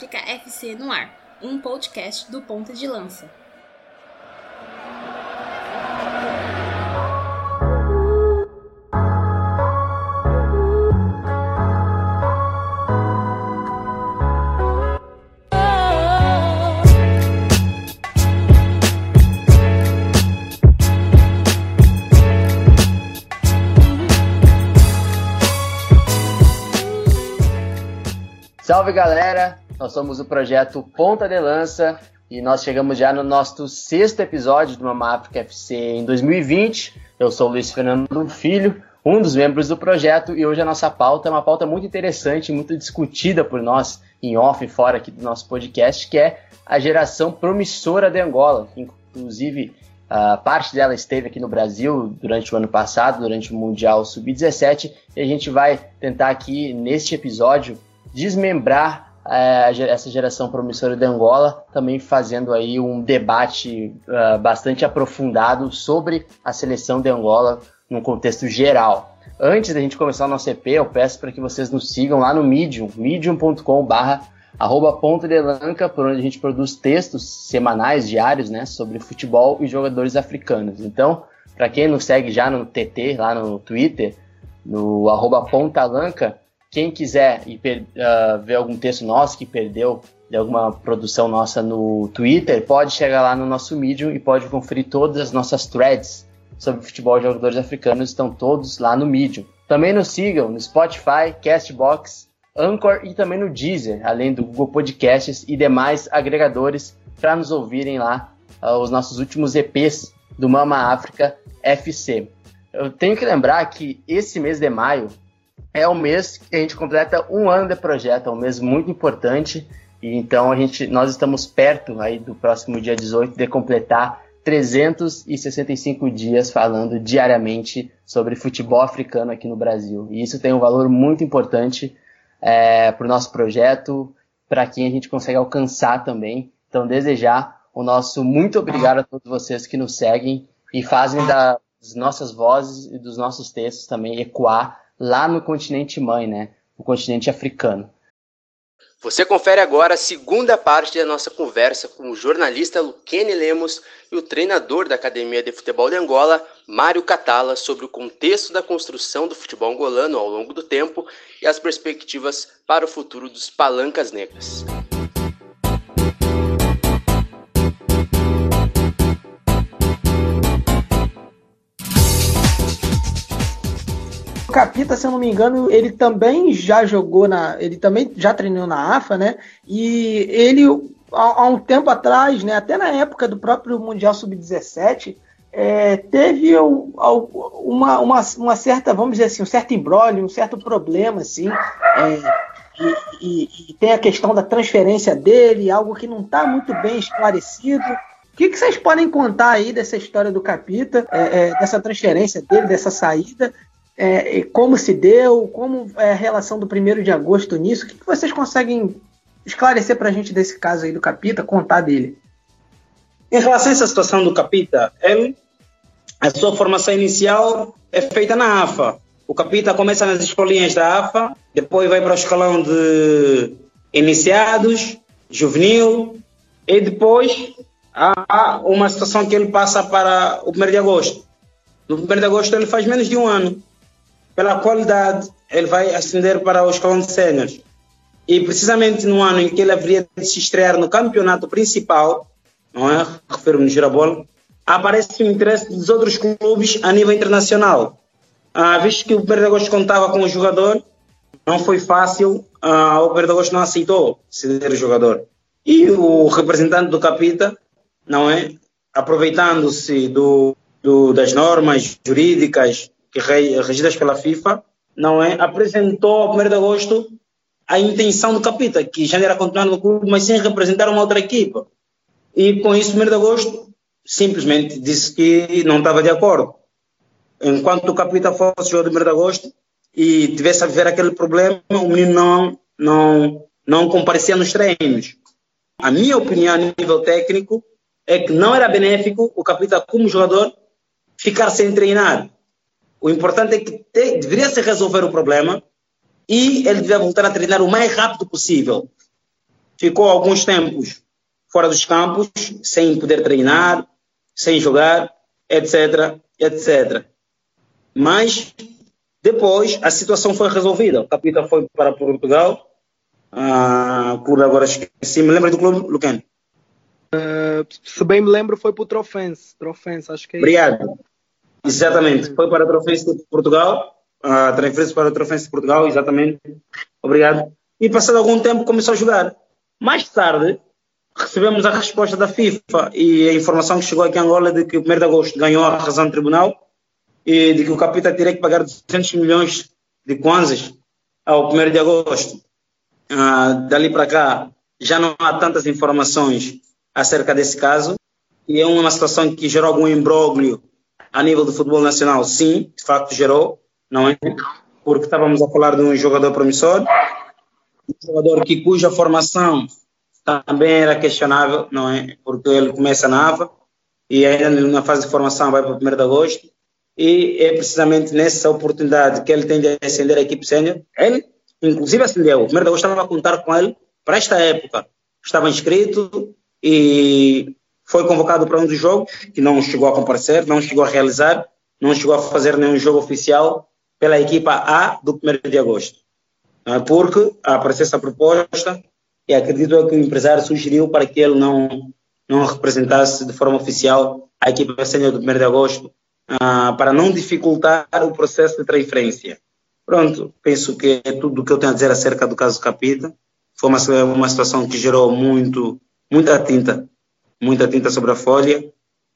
África FC no ar, um podcast do Ponta de Lança. Salve galera, nós somos o projeto Ponta de Lança e nós chegamos já no nosso sexto episódio do Mama África FC em 2020. Eu sou o Luiz Fernando Filho, um dos membros do projeto e hoje a nossa pauta é uma pauta muito interessante, muito discutida por nós em off e fora aqui do nosso podcast, que é a geração promissora de Angola, inclusive a parte dela esteve aqui no Brasil durante o ano passado, durante o Mundial Sub-17, e a gente vai tentar aqui neste episódio desmembrar essa geração promissora de Angola, também fazendo aí um debate uh, bastante aprofundado sobre a seleção de Angola num contexto geral. Antes da gente começar o nosso EP, eu peço para que vocês nos sigam lá no Medium, medium.com.br arroba Ponta de Lanca, por onde a gente produz textos semanais, diários, né, sobre futebol e jogadores africanos. Então, para quem nos segue já no TT, lá no Twitter, no arroba Ponta Lanca, quem quiser uh, ver algum texto nosso que perdeu de alguma produção nossa no Twitter, pode chegar lá no nosso Medium e pode conferir todas as nossas threads sobre futebol de jogadores africanos, estão todos lá no Medium. Também nos sigam no Spotify, Castbox, Anchor e também no Deezer, além do Google Podcasts e demais agregadores para nos ouvirem lá uh, os nossos últimos EPs do Mama África FC. Eu tenho que lembrar que esse mês de maio é o mês que a gente completa um ano de projeto, é um mês muito importante. E então a gente, nós estamos perto aí do próximo dia 18 de completar 365 dias falando diariamente sobre futebol africano aqui no Brasil. E isso tem um valor muito importante é, para o nosso projeto, para quem a gente consegue alcançar também. Então, desejar o nosso muito obrigado a todos vocês que nos seguem e fazem das nossas vozes e dos nossos textos também ecoar lá no continente mãe, né? O continente africano. Você confere agora a segunda parte da nossa conversa com o jornalista Luquene Lemos e o treinador da Academia de Futebol de Angola, Mário Catala, sobre o contexto da construção do futebol angolano ao longo do tempo e as perspectivas para o futuro dos palancas negras. Capita, se eu não me engano, ele também já jogou na. Ele também já treinou na AFA, né? E ele, há, um tempo atrás, né, até na época do próprio Mundial Sub-17, é, teve uma, uma, uma, certa, vamos dizer assim, um certo embrólio, um certo problema, assim. É, e, e, e, tem a questão da transferência dele, algo que não está muito bem esclarecido. O que, que, vocês podem contar aí dessa história do Capita, é, é dessa transferência dele, dessa saída, é, como se deu, como é a relação do 1 de agosto nisso. O que, que vocês conseguem esclarecer para a gente desse caso aí do Capita, contar dele? Em relação a essa situação do Capita, ele, a sua formação inicial é feita na AFA. O Capita começa nas escolinhas da AFA, depois vai para o escalão de iniciados, juvenil, e depois há uma situação que ele passa para o 1 de agosto. No 1 de agosto ele faz menos de um ano pela qualidade, ele vai ascender para o escalão de. E precisamente no ano em que ele haveria de se estrear no campeonato principal, não é? Refiro-me no Girabola, aparece o interesse dos outros clubes a nível internacional. Ah, visto que o Perdagosto contava com o jogador, não foi fácil, ah, o Perdagosto não aceitou ceder o jogador. E o representante do Capita, não é? Aproveitando-se do, do, das normas jurídicas que regidas pela FIFA, não é? Apresentou ao 1 de agosto a intenção do Capita, que já era continuar no clube, mas sem representar uma outra equipa. E com isso, o 1 de agosto simplesmente disse que não estava de acordo. Enquanto o Capita fosse jogador do 1 de agosto e tivesse a viver aquele problema, o menino não, não, não comparecia nos treinos. A minha opinião a nível técnico é que não era benéfico o Capita, como jogador, ficar sem treinar. O importante é que te, deveria se resolver o problema e ele deveria voltar a treinar o mais rápido possível. ficou alguns tempos fora dos campos, sem poder treinar, sem jogar, etc, etc. Mas depois a situação foi resolvida. O capitão foi para Portugal. Ah, clube agora esqueci. Me lembra do clube, Lucano? Uh, se bem me lembro, foi para o Trofense. Trofense, acho que é Obrigado. Isso. Exatamente. Foi para o Trofense de Portugal. A transferência para o Trofense de Portugal, exatamente. Obrigado. E passado algum tempo começou a jogar. Mais tarde, recebemos a resposta da FIFA e a informação que chegou aqui em Angola de que o 1 de agosto ganhou a razão do tribunal e de que o capitão teria que pagar 200 milhões de kwanzas ao 1 de agosto. Ah, dali para cá já não há tantas informações acerca desse caso e é uma situação que gerou algum imbróglio a nível do futebol nacional. Sim, de facto gerou, não é? Porque estávamos a falar de um jogador promissor, um jogador que cuja formação também era questionável, não é? Porque ele começa na AVA e ainda na fase de formação vai para o 1 de agosto e é precisamente nessa oportunidade que ele tem de ascender a equipe sênior. Ele, inclusive, ascendeu. O 1 de agosto estava a contar com ele para esta época. Estava inscrito e foi convocado para um dos jogos, que não chegou a comparecer, não chegou a realizar, não chegou a fazer nenhum jogo oficial pela equipa A do 1 de agosto. É? Porque apareceu essa proposta e acredito que o empresário sugeriu para que ele não, não representasse de forma oficial a equipa sênior do 1 de agosto, uh, para não dificultar o processo de transferência. Pronto, penso que é tudo o que eu tenho a dizer acerca do caso Capita. Foi uma, uma situação que gerou muito, muita tinta, muita tinta sobre a folha.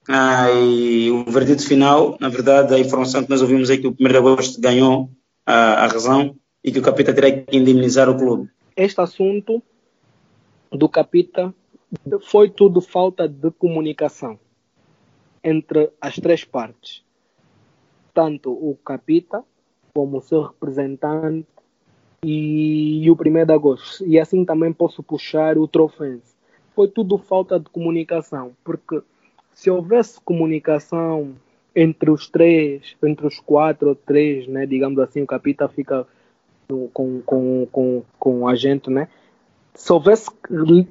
Ah, e o verdito final, na verdade, a informação que nós ouvimos é que o 1 de agosto ganhou a, a razão e que o Capita terá que indemnizar o clube. Este assunto do Capita foi tudo falta de comunicação entre as três partes. Tanto o Capita, como o seu representante e o 1 de agosto. E assim também posso puxar o Trofense. Foi tudo falta de comunicação, porque se houvesse comunicação entre os três, entre os quatro ou três, né, digamos assim, o Capita fica com, com, com, com a gente, né? se houvesse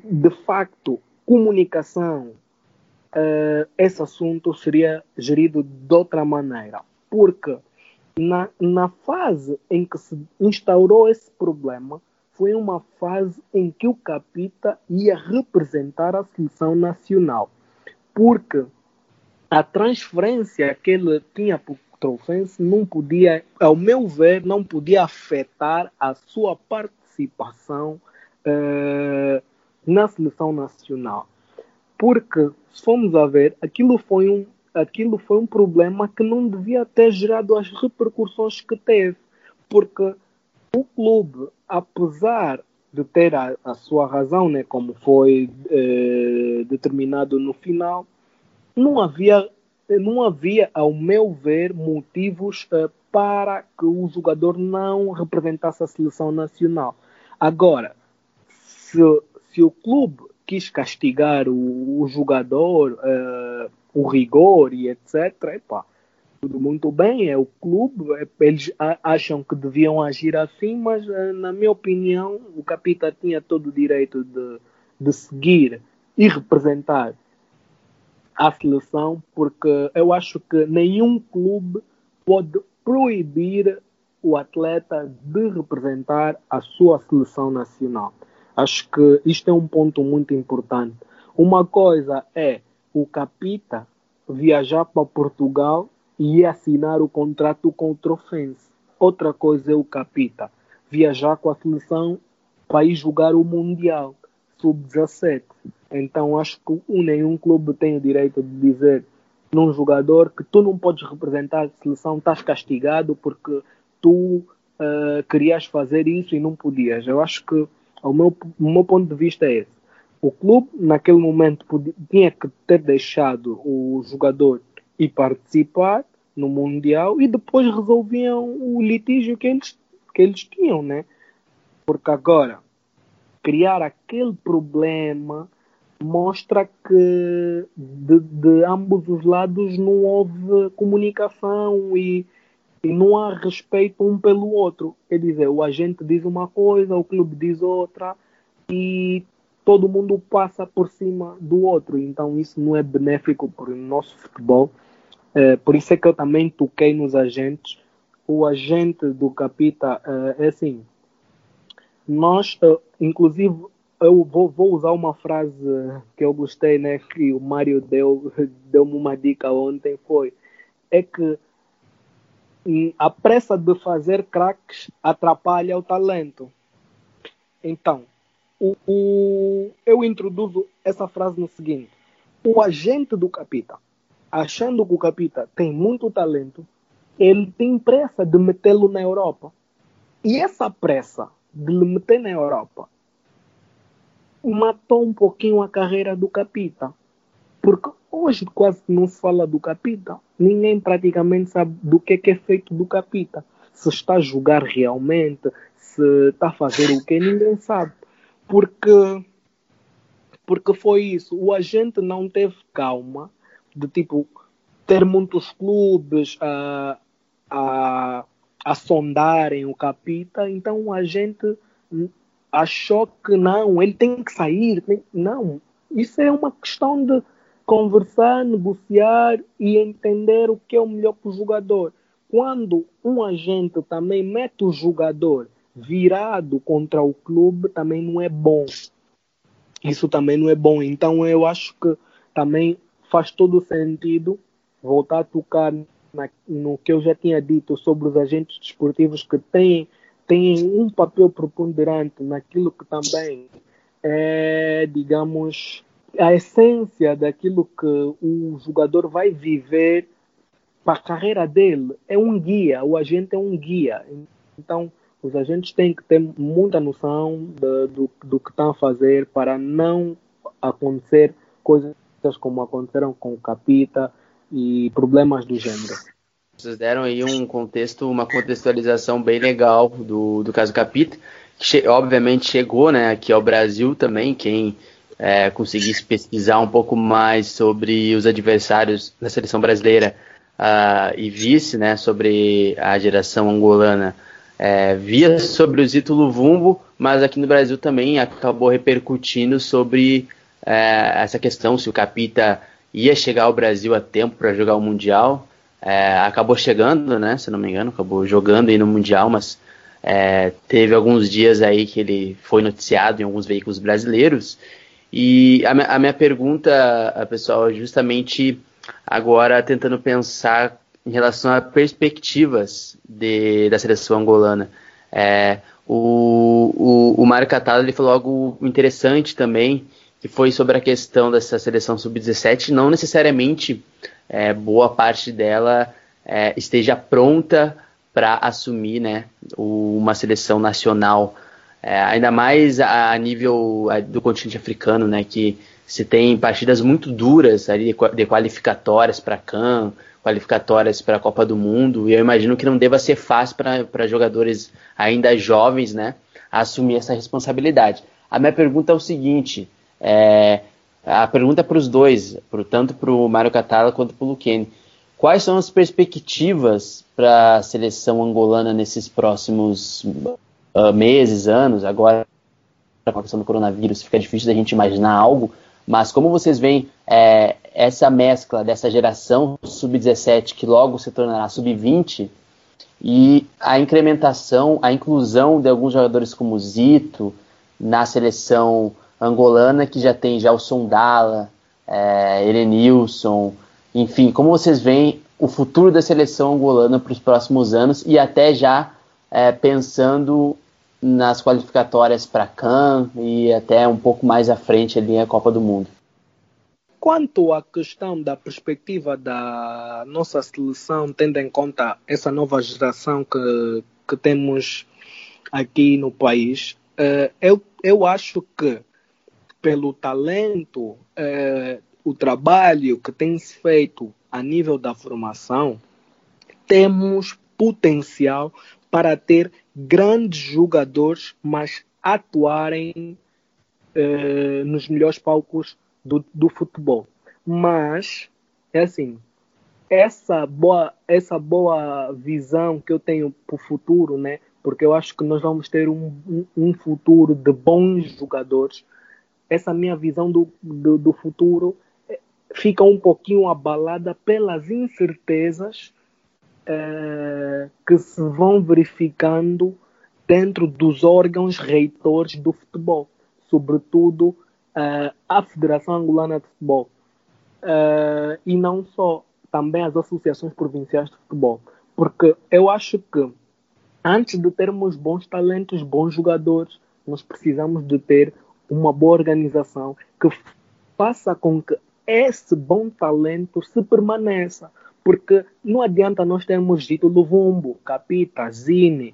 de facto comunicação, uh, esse assunto seria gerido de outra maneira. Porque na, na fase em que se instaurou esse problema, foi uma fase em que o Capita ia representar a seleção nacional. Porque a transferência que ele tinha para o Trofense não podia, ao meu ver, não podia afetar a sua participação uh, na seleção nacional. Porque, se formos a ver, aquilo foi um, aquilo foi um problema que não devia ter gerado as repercussões que teve. Porque o clube, apesar de ter a, a sua razão, né, como foi eh, determinado no final, não havia, não havia, ao meu ver, motivos eh, para que o jogador não representasse a seleção nacional. Agora, se, se o clube quis castigar o, o jogador, uh, o rigor e etc., epá, tudo muito bem, é o clube, é, eles acham que deviam agir assim, mas uh, na minha opinião o capitão tinha todo o direito de, de seguir e representar a seleção, porque eu acho que nenhum clube pode proibir o atleta de representar a sua seleção nacional. Acho que isto é um ponto muito importante. Uma coisa é o Capita viajar para Portugal e assinar o contrato com o Trofense. Outra coisa é o Capita viajar com a seleção para ir jogar o Mundial Sub-17. Então acho que nenhum clube tem o direito de dizer num jogador que tu não podes representar a seleção, estás castigado porque tu uh, querias fazer isso e não podias. Eu acho que o meu, o meu ponto de vista é esse. O clube, naquele momento, podia, tinha que ter deixado o jogador ir participar no Mundial e depois resolviam o litígio que eles, que eles tinham, né? Porque agora, criar aquele problema mostra que de, de ambos os lados não houve comunicação e e não há respeito um pelo outro. Quer dizer, o agente diz uma coisa, o clube diz outra, e todo mundo passa por cima do outro, então isso não é benéfico para o nosso futebol. É, por isso é que eu também toquei nos agentes. O agente do Capita é, é assim, nós, uh, inclusive, eu vou, vou, usar uma frase que eu gostei, né? Que o Mário deu, deu-me uma dica ontem, foi é que a pressa de fazer craques atrapalha o talento. Então, o, o, eu introduzo essa frase no seguinte: o agente do capita, achando que o capita tem muito talento, ele tem pressa de metê-lo na Europa. E essa pressa de lhe meter na Europa matou um pouquinho a carreira do Capita. Porque hoje quase não se fala do Capita. Ninguém praticamente sabe do que é, que é feito do Capita. Se está a jogar realmente, se está a fazer o que, ninguém sabe. Porque, porque foi isso. O agente não teve calma de tipo ter muitos clubes a, a a sondarem o Capita, então a gente achou que não, ele tem que sair. Tem... Não, isso é uma questão de conversar, negociar e entender o que é o melhor para o jogador. Quando um agente também mete o jogador virado contra o clube, também não é bom. Isso também não é bom. Então eu acho que também faz todo sentido voltar a tocar na, no que eu já tinha dito sobre os agentes desportivos que têm, têm um papel preponderante naquilo que também é, digamos, a essência daquilo que o jogador vai viver para a carreira dele. É um guia, o agente é um guia. Então, os agentes têm que ter muita noção de, do, do que estão a fazer para não acontecer coisas como aconteceram com o Capita, e problemas do gênero. Vocês deram aí um contexto, uma contextualização bem legal do, do caso Capita, que che obviamente chegou né, aqui ao Brasil também, quem é, conseguisse pesquisar um pouco mais sobre os adversários da seleção brasileira uh, e visse né, sobre a geração angolana, é, via sobre o Zito Luvumbo, mas aqui no Brasil também acabou repercutindo sobre é, essa questão, se o Capita ia chegar ao Brasil a tempo para jogar o Mundial. É, acabou chegando, né? Se não me engano, acabou jogando aí no Mundial, mas é, teve alguns dias aí que ele foi noticiado em alguns veículos brasileiros. E a, a minha pergunta, pessoal, é justamente agora tentando pensar em relação a perspectivas de, da seleção angolana. É, o, o, o Mário Catala ele falou algo interessante também, que foi sobre a questão dessa seleção sub-17, não necessariamente é, boa parte dela é, esteja pronta para assumir né, uma seleção nacional, é, ainda mais a, a nível do continente africano, né, que se tem partidas muito duras ali de qualificatórias para CAN, qualificatórias para a Copa do Mundo, e eu imagino que não deva ser fácil para jogadores ainda jovens né, assumir essa responsabilidade. A minha pergunta é o seguinte: é, a pergunta é para os dois, pro, tanto para o Mário Catala quanto para o Luquene. Quais são as perspectivas para a seleção angolana nesses próximos uh, meses, anos? Agora, com a questão do coronavírus, fica difícil da gente imaginar algo, mas como vocês veem é, essa mescla dessa geração sub-17 que logo se tornará sub-20 e a incrementação, a inclusão de alguns jogadores como Zito na seleção angolana, que já tem já o Sondala, é, Erenilson, enfim, como vocês veem o futuro da seleção angolana para os próximos anos e até já é, pensando nas qualificatórias para CAN e até um pouco mais à frente ali a Copa do Mundo. Quanto à questão da perspectiva da nossa seleção, tendo em conta essa nova geração que, que temos aqui no país, uh, eu, eu acho que pelo talento, é, o trabalho que tem se feito a nível da formação, temos potencial para ter grandes jogadores, mas atuarem é, nos melhores palcos do, do futebol. Mas, é assim, essa boa, essa boa visão que eu tenho para o futuro, né? Porque eu acho que nós vamos ter um, um, um futuro de bons jogadores essa minha visão do, do, do futuro eh, fica um pouquinho abalada pelas incertezas eh, que se vão verificando dentro dos órgãos reitores do futebol, sobretudo eh, a Federação Angolana de Futebol. Eh, e não só, também as associações provinciais de futebol. Porque eu acho que antes de termos bons talentos, bons jogadores, nós precisamos de ter uma boa organização que faça com que esse bom talento se permaneça. Porque não adianta nós termos dito Luvumbo, Capita, Zine,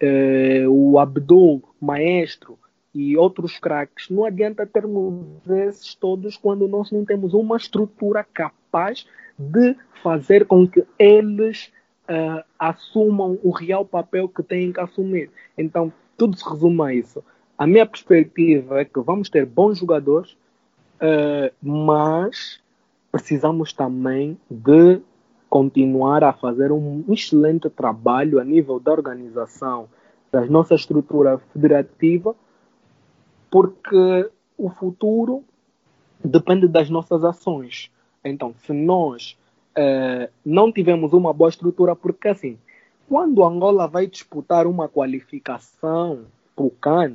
eh, o Abdul, Maestro e outros craques. Não adianta termos esses todos quando nós não temos uma estrutura capaz de fazer com que eles uh, assumam o real papel que têm que assumir. Então, tudo se resume a isso. A minha perspectiva é que vamos ter bons jogadores, uh, mas precisamos também de continuar a fazer um excelente trabalho a nível da organização da nossa estrutura federativa, porque o futuro depende das nossas ações. Então, se nós uh, não tivemos uma boa estrutura, porque assim, quando Angola vai disputar uma qualificação para o CAN,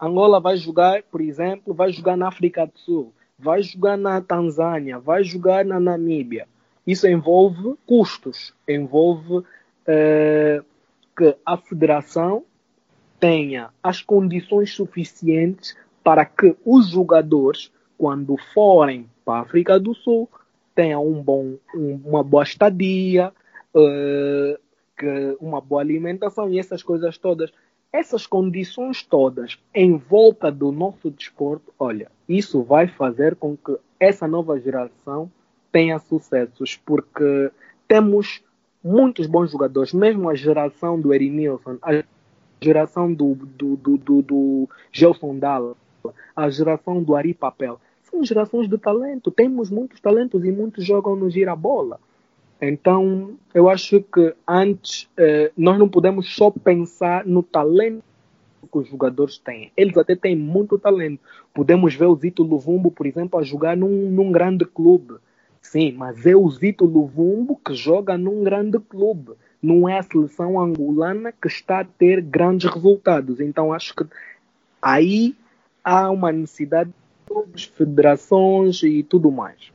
Angola vai jogar, por exemplo, vai jogar na África do Sul, vai jogar na Tanzânia, vai jogar na Namíbia. Isso envolve custos, envolve uh, que a federação tenha as condições suficientes para que os jogadores, quando forem para a África do Sul, tenham um bom, um, uma boa estadia, uh, que, uma boa alimentação e essas coisas todas. Essas condições todas em volta do nosso desporto, olha, isso vai fazer com que essa nova geração tenha sucessos, porque temos muitos bons jogadores, mesmo a geração do Erinilson, a geração do, do, do, do, do Gelson Dalla, a geração do Ari Papel. São gerações de talento. Temos muitos talentos e muitos jogam no gira-bola. Então, eu acho que antes eh, nós não podemos só pensar no talento que os jogadores têm. Eles até têm muito talento. Podemos ver o Zito Luvumbo, por exemplo, a jogar num, num grande clube. Sim, mas é o Zito Luvumbo que joga num grande clube. Não é a seleção angolana que está a ter grandes resultados. Então, acho que aí há uma necessidade de federações e tudo mais.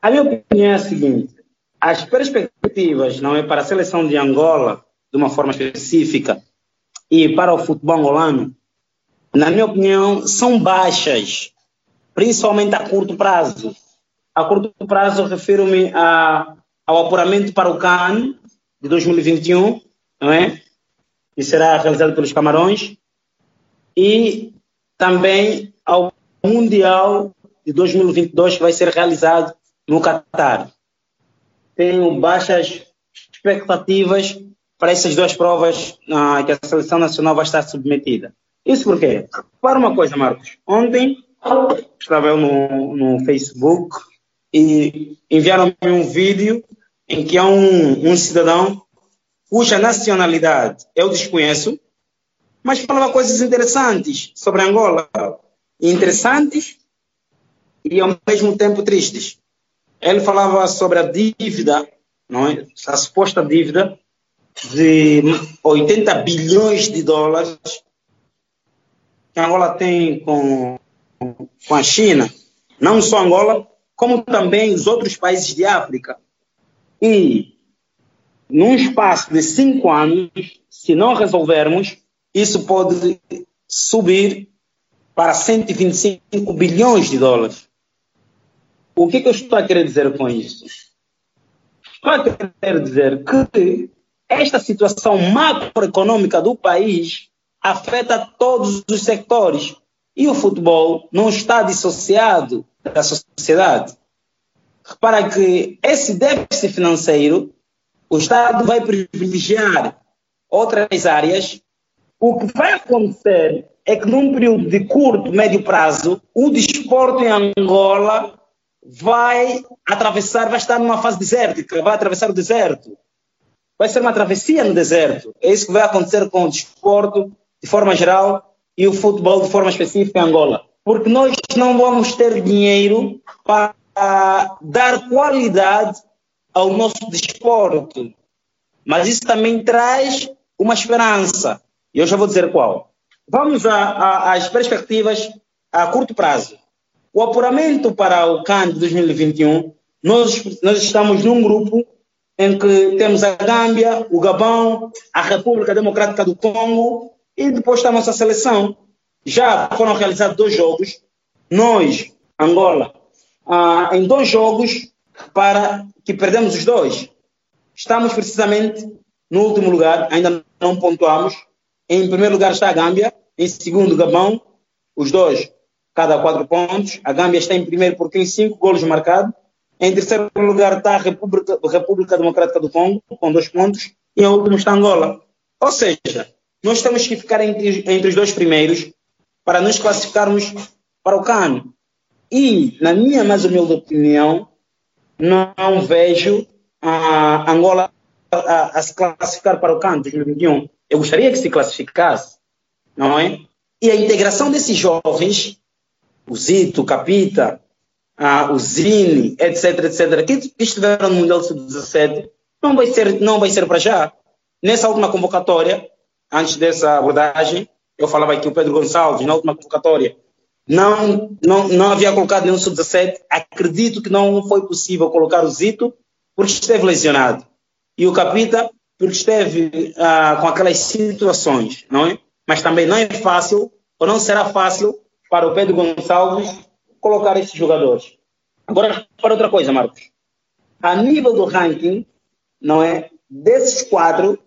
A minha opinião é a seguinte: as perspectivas não é para a seleção de Angola, de uma forma específica, e para o futebol angolano, na minha opinião, são baixas, principalmente a curto prazo. A curto prazo, refiro-me ao apuramento para o CAN de 2021, não é? que será realizado pelos Camarões, e também ao Mundial de 2022, que vai ser realizado no Catar. Tenho baixas expectativas para essas duas provas ah, que a seleção nacional vai estar submetida. Isso porque, para uma coisa, Marcos, ontem estava eu no, no Facebook e enviaram-me um vídeo em que há um, um cidadão cuja nacionalidade eu desconheço, mas falava coisas interessantes sobre Angola. Interessantes e ao mesmo tempo tristes. Ele falava sobre a dívida, não é? a suposta dívida de 80 bilhões de dólares que Angola tem com, com a China. Não só Angola, como também os outros países de África. E num espaço de cinco anos, se não resolvermos, isso pode subir para 125 bilhões de dólares. O que, que eu estou a querer dizer com isso? Estou a querer dizer que esta situação macroeconômica do país afeta todos os sectores e o futebol não está dissociado da sociedade. Repara que esse déficit financeiro, o Estado vai privilegiar outras áreas. O que vai acontecer é que num período de curto, médio prazo, o desporto em Angola vai atravessar, vai estar numa fase desértica, vai atravessar o deserto. Vai ser uma travessia no deserto. É isso que vai acontecer com o desporto, de forma geral, e o futebol de forma específica em Angola. Porque nós não vamos ter dinheiro para dar qualidade ao nosso desporto. Mas isso também traz uma esperança. E eu já vou dizer qual. Vamos às perspectivas a curto prazo. O apuramento para o CAN de 2021, nós, nós estamos num grupo em que temos a Gâmbia, o Gabão, a República Democrática do Congo e depois está a nossa seleção. Já foram realizados dois jogos, nós, Angola, ah, em dois jogos para que perdemos os dois. Estamos precisamente no último lugar, ainda não pontuamos. Em primeiro lugar está a Gâmbia, em segundo Gabão, os dois cada quatro pontos. A Gâmbia está em primeiro porque tem cinco golos marcados. Em terceiro lugar está a República, República Democrática do Congo, com dois pontos. E em último está Angola. Ou seja, nós temos que ficar entre, entre os dois primeiros para nos classificarmos para o CAN. E, na minha mais humilde opinião, não vejo a Angola a, a se classificar para o CAN 2021. Eu gostaria que se classificasse, não é? E a integração desses jovens, o Zito, o Capita, a, o Zine, etc, etc, que estiveram no Mundial Sub-17, não vai ser, não vai ser para já. Nessa última convocatória, antes dessa abordagem, eu falava aqui o Pedro Gonçalves, na última convocatória, não, não, não havia colocado nenhum sub-17. Acredito que não foi possível colocar o Zito porque esteve lesionado. E o Capita porque esteve ah, com aquelas situações, não é? Mas também não é fácil, ou não será fácil, para o Pedro Gonçalves colocar esses jogadores. Agora, para outra coisa, Marcos. A nível do ranking, não é? Desses quatro,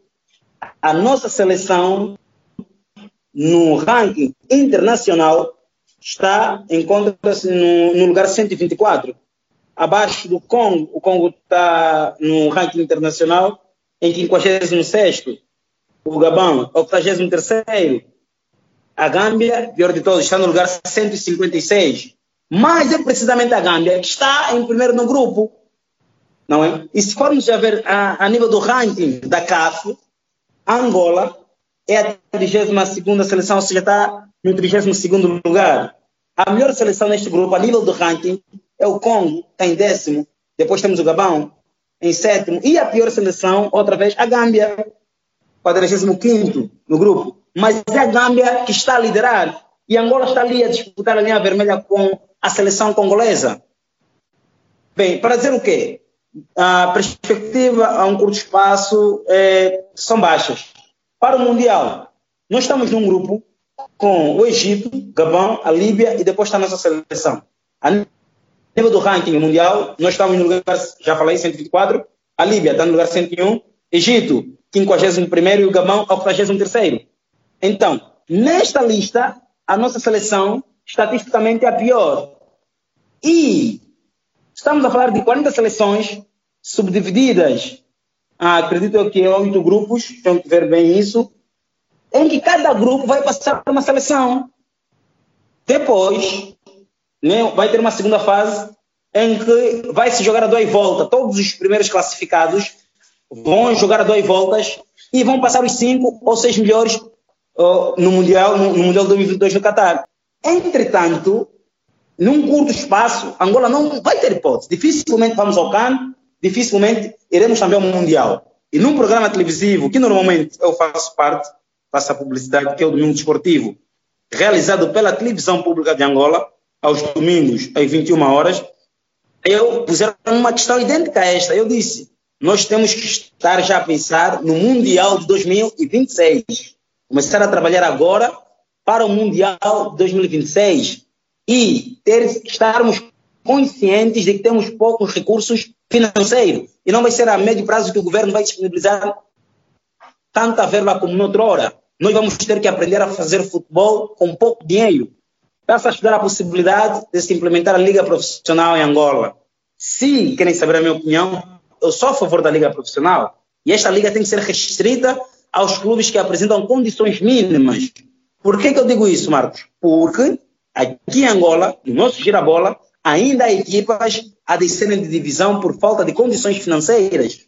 a nossa seleção no ranking internacional está encontra-se no, no, lugar 124, abaixo do Congo. O Congo está no ranking internacional em 56 o Gabão 83 a Gâmbia, pior de todos, está no lugar 156. Mas é precisamente a Gâmbia que está em primeiro no grupo. Não é? E se formos a ver a, a nível do ranking da CAF, Angola é a 32 seleção, ou seja, está no 32 lugar. A melhor seleção neste grupo, a nível do ranking, é o Congo, está em décimo. Depois temos o Gabão, em sétimo. E a pior seleção, outra vez, a Gâmbia, 45 no grupo. Mas é a Gâmbia que está a liderar. E Angola está ali a disputar a linha vermelha com a seleção congolesa. Bem, para dizer o quê? A perspectiva a um curto espaço é, são baixas. Para o Mundial, nós estamos num grupo com o Egito, Gabão, a Líbia e depois está a nossa seleção. A nível do ranking mundial, nós estamos no lugar, já falei, 124, a Líbia está no lugar 101, Egito, 51 e o Gabão, 83 Então, nesta lista, a nossa seleção, estatisticamente, é a pior. E estamos a falar de 40 seleções subdivididas, ah, acredito que é oito grupos, tenho que ver bem isso, em que cada grupo vai passar por uma seleção. Depois, né, vai ter uma segunda fase em que vai se jogar a dois voltas. Todos os primeiros classificados vão jogar a duas voltas e vão passar os cinco ou seis melhores uh, no Mundial, no, no Mundial 2022 no Qatar. Entretanto, num curto espaço, Angola não vai ter hipótese. Dificilmente vamos ao CAN, dificilmente iremos também ao Mundial. E num programa televisivo, que normalmente eu faço parte, faça a publicidade, que é o Domingo Desportivo, realizado pela televisão pública de Angola, aos domingos, às 21 horas, eu puseram uma questão idêntica a esta. Eu disse, nós temos que estar já a pensar no Mundial de 2026. Começar a trabalhar agora para o Mundial de 2026 e ter, estarmos conscientes de que temos poucos recursos financeiros. E não vai ser a médio prazo que o governo vai disponibilizar tanta verba como noutrora nós vamos ter que aprender a fazer futebol com pouco dinheiro. Está-se a estudar a possibilidade de se implementar a liga profissional em Angola. Se querem saber a minha opinião, eu sou a favor da liga profissional. E esta liga tem que ser restrita aos clubes que apresentam condições mínimas. Por que, que eu digo isso, Marcos? Porque aqui em Angola, no nosso girabola, ainda há equipas a descerem de divisão por falta de condições financeiras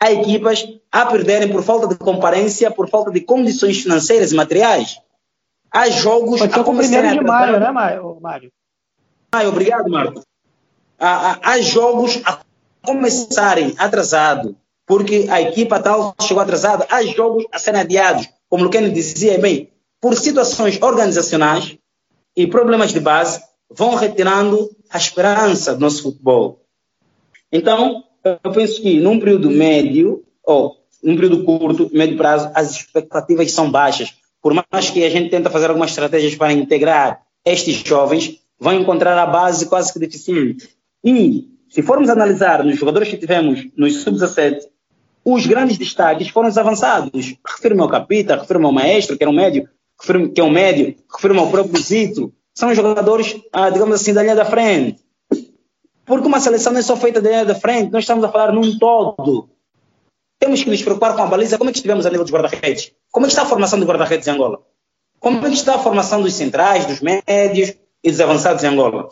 há equipas a perderem por falta de comparência, por falta de condições financeiras e materiais. há jogos ser com primeiro de maio, né, Mário? Maio, obrigado, Marco. Há, há, há jogos a começarem atrasado, porque a equipa tal chegou atrasada. Há jogos a serem adiados, como o Kenny dizia bem, por situações organizacionais e problemas de base, vão retirando a esperança do nosso futebol. Então, eu penso que num período médio, ou num período curto, médio prazo, as expectativas são baixas. Por mais que a gente tente fazer algumas estratégias para integrar estes jovens, vão encontrar a base quase que deficiente. E, se formos analisar nos jogadores que tivemos nos sub-17, os grandes destaques foram os avançados. Refiro-me ao Capita, refiro-me ao Maestro, que era um médio, que é um médio, refiro-me ao próprio Zito. São jogadores, ah, digamos assim, da linha da frente. Porque uma seleção não é só feita da linha da frente, nós estamos a falar num todo. Temos que nos preocupar com a baliza. Como é que estivemos a nível dos guarda-redes? Como é que está a formação de guarda-redes em Angola? Como é que está a formação dos centrais, dos médios e dos avançados em Angola?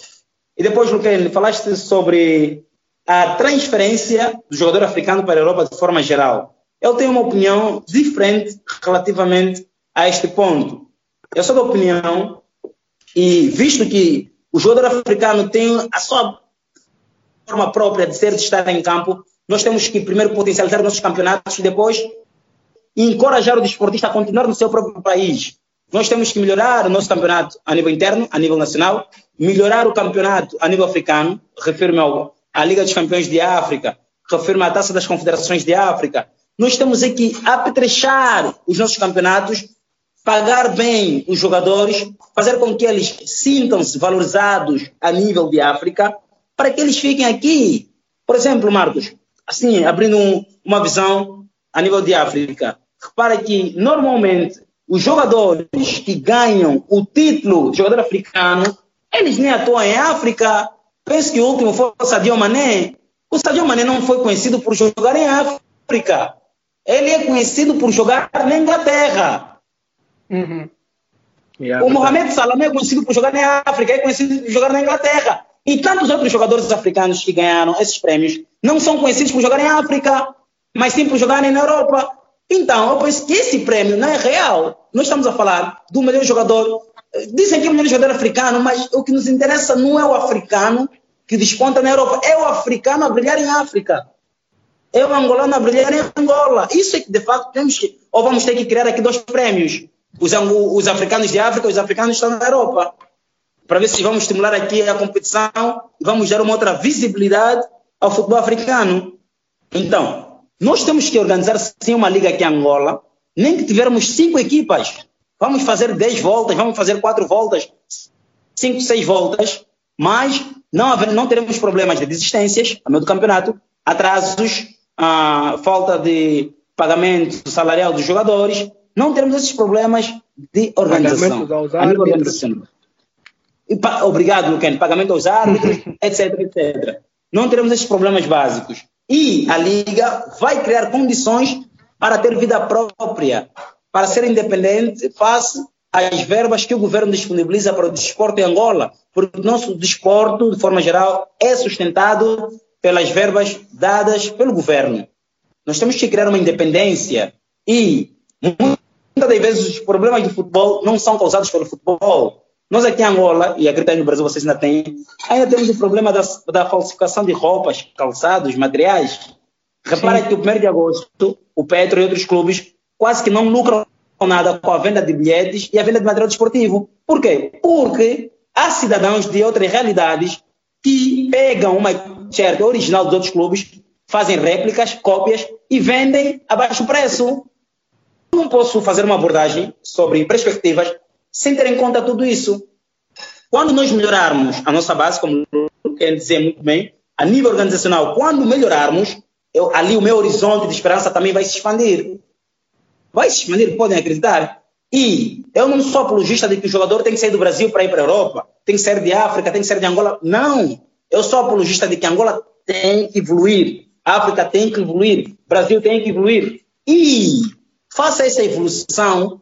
E depois, Luquene, falaste sobre a transferência do jogador africano para a Europa de forma geral. Eu tenho uma opinião diferente relativamente a este ponto. Eu sou da opinião, e visto que o jogador africano tem a sua forma própria de ser, de estar em campo, nós temos que primeiro potencializar nossos campeonatos e depois encorajar o desportista a continuar no seu próprio país. Nós temos que melhorar o nosso campeonato a nível interno, a nível nacional, melhorar o campeonato a nível africano, refiro-me à Liga dos Campeões de África, refiro-me à Taça das Confederações de África. Nós temos aqui apetrechar os nossos campeonatos, pagar bem os jogadores, fazer com que eles sintam-se valorizados a nível de África, para que eles fiquem aqui. Por exemplo, Marcos, assim, abrindo um, uma visão a nível de África, repara que normalmente os jogadores que ganham o título de jogador africano, eles nem atuam em África. Penso que o último foi o Sadio Mané. O Sadio Mané não foi conhecido por jogar em África. Ele é conhecido por jogar na Inglaterra. Uhum. O Mohamed Salah é conhecido por jogar na África, é conhecido por jogar na Inglaterra. E tantos outros jogadores africanos que ganharam esses prêmios não são conhecidos por jogar em África, mas sim por jogarem na Europa. Então, eu penso que esse prêmio não é real. Nós estamos a falar do melhor jogador. Dizem que é o melhor jogador africano, mas o que nos interessa não é o africano que desponta na Europa, é o africano a brilhar em África. É o angolano a brilhar em Angola. Isso é que, de facto, temos que. Ou vamos ter que criar aqui dois prêmios: os, os africanos de África os africanos estão na Europa para ver se vamos estimular aqui a competição e vamos dar uma outra visibilidade ao futebol africano. Então, nós temos que organizar sim uma liga aqui em Angola, nem que tivermos cinco equipas. Vamos fazer dez voltas, vamos fazer quatro voltas, cinco, seis voltas, mas não, não teremos problemas de desistências no meio do campeonato, atrasos, ah, falta de pagamento salarial dos jogadores, não teremos esses problemas de organização. A nível organizacional. Obrigado, Luquene. Pagamento aos árbitros, etc, etc. Não teremos esses problemas básicos. E a Liga vai criar condições para ter vida própria, para ser independente face às verbas que o governo disponibiliza para o desporto em Angola, porque o nosso desporto, de forma geral, é sustentado pelas verbas dadas pelo governo. Nós temos que criar uma independência e muitas das vezes os problemas do futebol não são causados pelo futebol, nós aqui em Angola, e acredito no Brasil vocês ainda têm, ainda temos o problema da, da falsificação de roupas, calçados, materiais. Repara Sim. que o 1 de agosto, o Petro e outros clubes quase que não lucram nada com a venda de bilhetes e a venda de material desportivo. Por quê? Porque há cidadãos de outras realidades que pegam uma t-shirt original dos outros clubes, fazem réplicas, cópias e vendem a baixo preço. Não posso fazer uma abordagem sobre perspectivas sem ter em conta tudo isso. Quando nós melhorarmos a nossa base, como quer dizer muito bem, a nível organizacional, quando melhorarmos, eu, ali o meu horizonte de esperança também vai se expandir. Vai se expandir, podem acreditar. E eu não sou apologista de que o jogador tem que sair do Brasil para ir para a Europa, tem que sair de África, tem que sair de Angola. Não! Eu sou apologista de que Angola tem que evoluir, África tem que evoluir, Brasil tem que evoluir. E faça essa evolução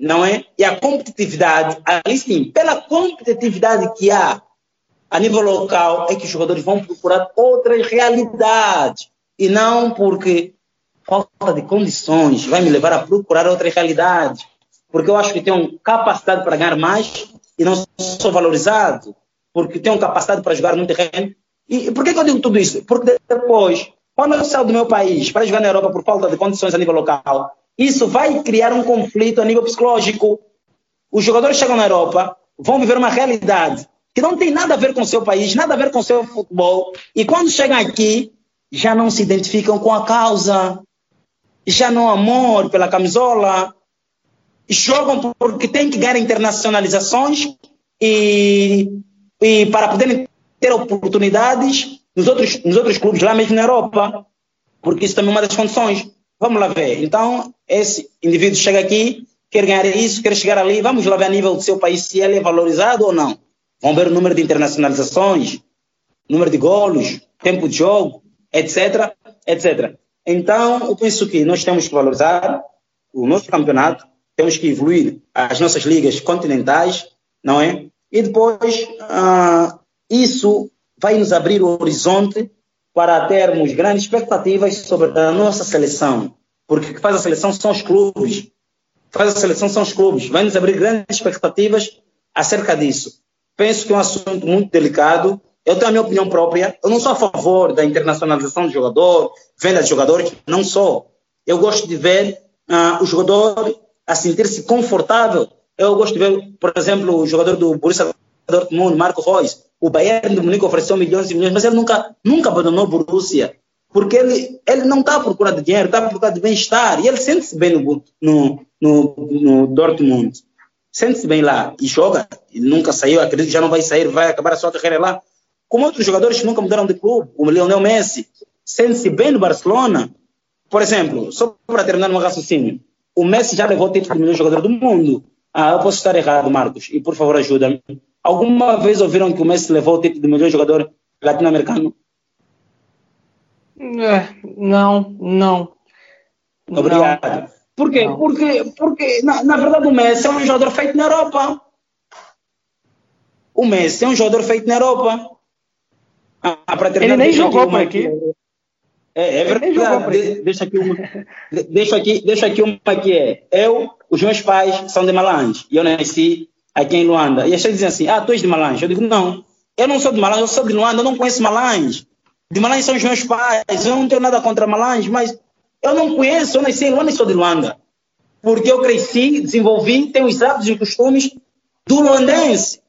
não é? E a competitividade, ali sim, pela competitividade que há a nível local, é que os jogadores vão procurar outras realidades e não porque falta de condições vai me levar a procurar outras realidades. porque eu acho que têm capacidade para ganhar mais e não são valorizados, porque têm capacidade para jogar no terreno. E por que, que eu digo tudo isso? Porque depois, quando eu saio do meu país para jogar na Europa por falta de condições a nível local, isso vai criar um conflito a nível psicológico. Os jogadores chegam na Europa, vão viver uma realidade que não tem nada a ver com o seu país, nada a ver com o seu futebol, e quando chegam aqui, já não se identificam com a causa, já não amor pela camisola, jogam porque têm que ganhar internacionalizações e, e para poderem ter oportunidades nos outros, nos outros clubes lá mesmo na Europa, porque isso também é uma das condições. Vamos lá ver. Então, esse indivíduo chega aqui, quer ganhar isso, quer chegar ali, vamos lá ver a nível do seu país se ele é valorizado ou não. Vamos ver o número de internacionalizações, número de golos, tempo de jogo, etc, etc. Então, eu penso que nós temos que valorizar o nosso campeonato, temos que evoluir as nossas ligas continentais, não é? E depois, uh, isso vai nos abrir o horizonte para termos grandes expectativas sobre a nossa seleção. Porque o que faz a seleção são os clubes. Faz a seleção são os clubes. Vai nos abrir grandes expectativas acerca disso. Penso que é um assunto muito delicado. Eu tenho a minha opinião própria. Eu não sou a favor da internacionalização do jogador, venda de jogadores. Não sou. Eu gosto de ver uh, o jogador a sentir-se confortável. Eu gosto de ver, por exemplo, o jogador do Borussia Dortmund, Marco Reus. O Bayern de Munique ofereceu milhões e milhões, mas ele nunca, nunca abandonou o Borussia. Porque ele, ele não está à procura de dinheiro, está à procura de bem-estar. E ele sente-se bem no, no, no, no Dortmund. Sente-se bem lá e joga. Ele nunca saiu, acredito que já não vai sair, vai acabar a sua carreira lá. Como outros jogadores que nunca mudaram de clube, o Lionel Messi, sente-se bem no Barcelona. Por exemplo, só para terminar meu raciocínio, o Messi já levou o título de melhor jogador do mundo. Ah, eu posso estar errado, Marcos, e por favor ajuda-me. Alguma vez ouviram que o Messi levou o título de melhor jogador latino-americano? É, não, não. Obrigado. Não. Por quê? Não. Porque, porque na, na, verdade, o Messi é um jogador feito na Europa. O Messi é um jogador feito na Europa. Ah, Ele nem jogou por aqui. aqui. É, é verdade. De, deixa, aqui uma, deixa, aqui, deixa aqui uma que é. Eu, os meus pais são de Malange e eu nasci aqui em Luanda. E eles dizem assim: Ah, tu és de Malange. Eu digo: Não, eu não sou de Malange, eu sou de Luanda, eu não conheço Malange. De Malange são os meus pais, eu não tenho nada contra Malange, mas eu não conheço, eu nasci em Luanda e sou de Luanda. Porque eu cresci, desenvolvi, tenho os hábitos e costumes do luandense.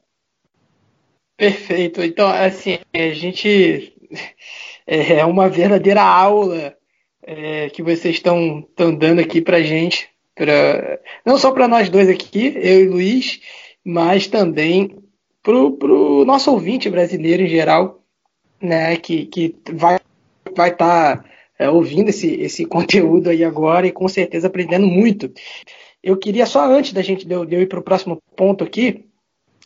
Perfeito. Então, assim, a gente é, é uma verdadeira aula é, que vocês estão dando aqui para gente, pra, não só para nós dois aqui, eu e Luiz, mas também para o nosso ouvinte brasileiro em geral, né, que, que vai estar vai tá, é, ouvindo esse, esse conteúdo aí agora e com certeza aprendendo muito. Eu queria só antes da gente de eu, de eu ir para o próximo ponto aqui,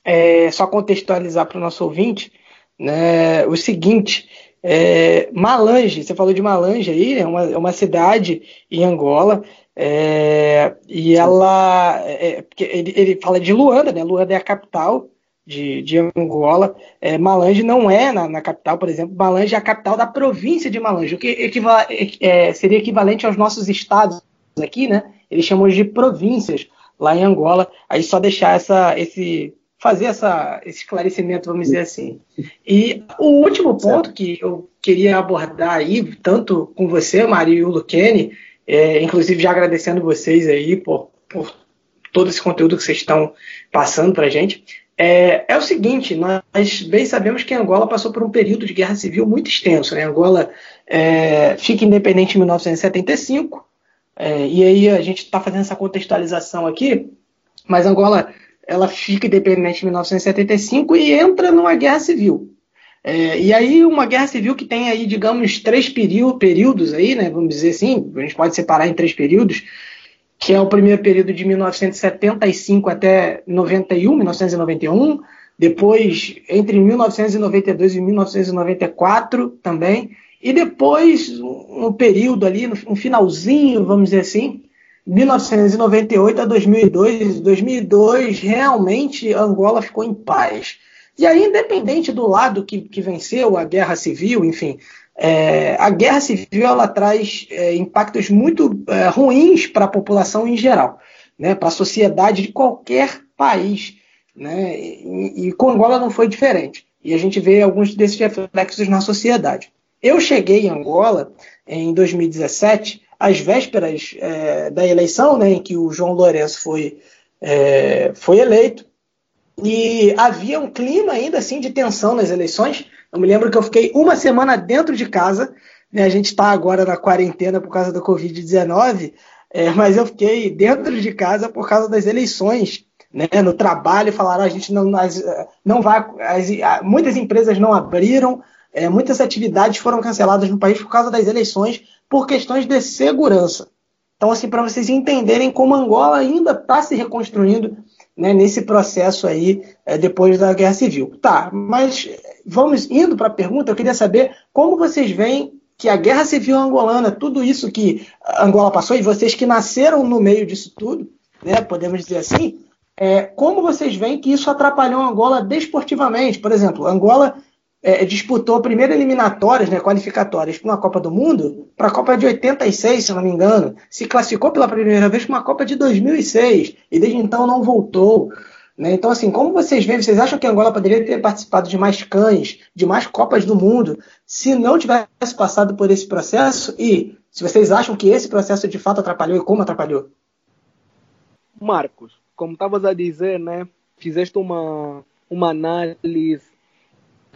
é, só contextualizar para o nosso ouvinte né, o seguinte: é, Malange, você falou de Malange aí, é uma, é uma cidade em Angola, é, e ela. É, ele, ele, fala de Luanda, né? Luanda é a capital de, de Angola. É, Malange não é na, na, capital, por exemplo. Malange é a capital da província de Malange, o que equival, é, seria equivalente aos nossos estados aqui, né? Eles chamam de províncias lá em Angola. Aí só deixar essa, esse, fazer essa, esse esclarecimento, vamos dizer assim. E o último ponto que eu queria abordar aí, tanto com você, Maria e o Luquene, é, inclusive já agradecendo vocês aí por, por todo esse conteúdo que vocês estão passando para a gente, é, é, o seguinte, nós bem sabemos que Angola passou por um período de guerra civil muito extenso. Né? Angola é, fica independente em 1975, é, e aí a gente está fazendo essa contextualização aqui, mas Angola ela fica independente em 1975 e entra numa guerra civil. É, e aí uma guerra civil que tem aí, digamos, três períodos aí, né, vamos dizer assim, a gente pode separar em três períodos, que é o primeiro período de 1975 até 91, 1991, depois entre 1992 e 1994 também, e depois um período ali, um finalzinho, vamos dizer assim, 1998 a 2002, 2002 realmente Angola ficou em paz. E aí, independente do lado que, que venceu a guerra civil, enfim, é, a guerra civil ela traz é, impactos muito é, ruins para a população em geral. né, para a sociedade de qualquer país. Né? E, e com Angola não foi diferente. E a gente vê alguns desses reflexos na sociedade. Eu cheguei em Angola em 2017, às vésperas é, da eleição, né, em que o João Lourenço foi, é, foi eleito, e havia um clima ainda assim de tensão nas eleições. Eu me lembro que eu fiquei uma semana dentro de casa, né, a gente está agora na quarentena por causa da Covid-19, é, mas eu fiquei dentro de casa por causa das eleições. Né, no trabalho falaram a gente não, as, não vai as, muitas empresas não abriram é, muitas atividades foram canceladas no país por causa das eleições por questões de segurança então assim para vocês entenderem como Angola ainda está se reconstruindo né, nesse processo aí é, depois da guerra civil tá mas vamos indo para a pergunta eu queria saber como vocês veem que a guerra civil angolana, tudo isso que Angola passou, e vocês que nasceram no meio disso tudo, né, podemos dizer assim, é, como vocês veem que isso atrapalhou Angola desportivamente? Por exemplo, Angola é, disputou primeiro eliminatórias, né, qualificatórias para uma Copa do Mundo, para a Copa de 86, se não me engano, se classificou pela primeira vez para uma Copa de 2006 e desde então não voltou. Né? Então, assim, como vocês veem, vocês acham que Angola poderia ter participado de mais cães, de mais Copas do Mundo, se não tivesse passado por esse processo? E se vocês acham que esse processo de fato atrapalhou e como atrapalhou? Marcos, como estavas a dizer, né, fizeste uma, uma análise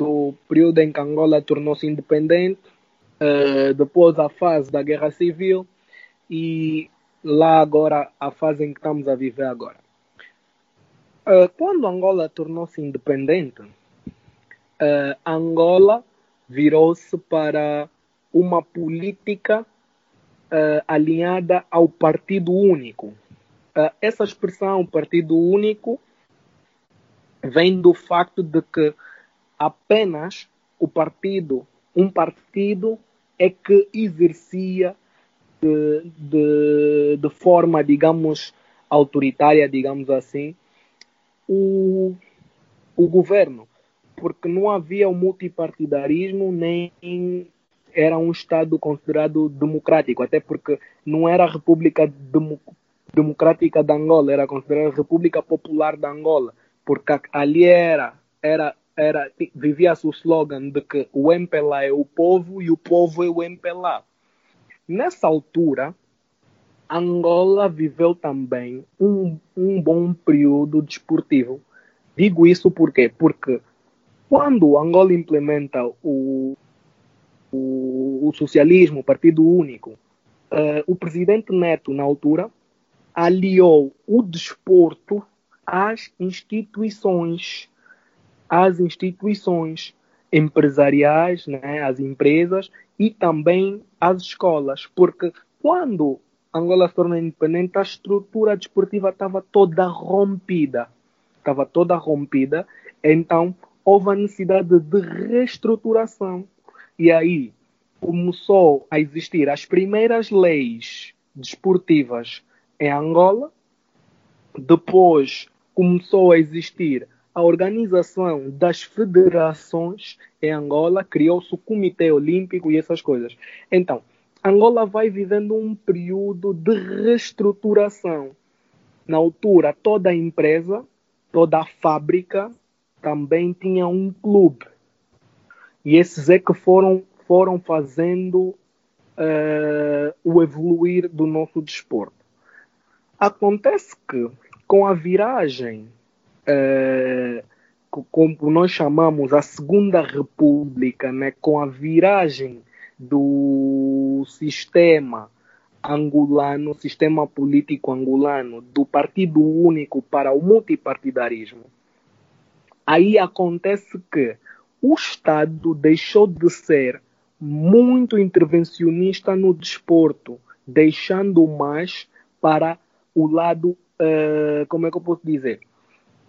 do período em que Angola tornou-se independente, uh, depois a fase da guerra civil e lá agora a fase em que estamos a viver agora. Uh, quando Angola tornou-se independente, uh, Angola virou-se para uma política uh, alinhada ao Partido Único. essa expressão, Partido Único, vem do facto de que apenas o partido, um partido, é que exercia de, de, de forma, digamos, autoritária, digamos assim, o, o governo, porque não havia o multipartidarismo nem era um Estado considerado democrático, até porque não era a República Demo Democrática da Angola, era considerada a República Popular da Angola, porque ali era, era, era vivia-se o slogan de que o MPLA é o povo e o povo é o MPLA. Nessa altura, Angola viveu também um, um bom período desportivo. Digo isso por quê? Porque quando Angola implementa o, o, o socialismo, o Partido Único, uh, o presidente Neto, na altura, aliou o desporto às instituições, às instituições empresariais, né, às empresas e também às escolas, porque quando Angola se tornou independente, a estrutura desportiva estava toda rompida. Estava toda rompida, então houve a necessidade de reestruturação. E aí começou a existir as primeiras leis desportivas em Angola, depois começou a existir a organização das federações em Angola, criou-se o Comitê Olímpico e essas coisas. Então, Angola vai vivendo um período de reestruturação. Na altura, toda a empresa, toda a fábrica também tinha um clube. E esses é que foram, foram fazendo uh, o evoluir do nosso desporto. Acontece que, com a viragem, uh, como nós chamamos a Segunda República, né, com a viragem do sistema angolano, sistema político angolano, do partido único para o multipartidarismo, aí acontece que o Estado deixou de ser muito intervencionista no desporto, deixando mais para o lado, uh, como é que eu posso dizer?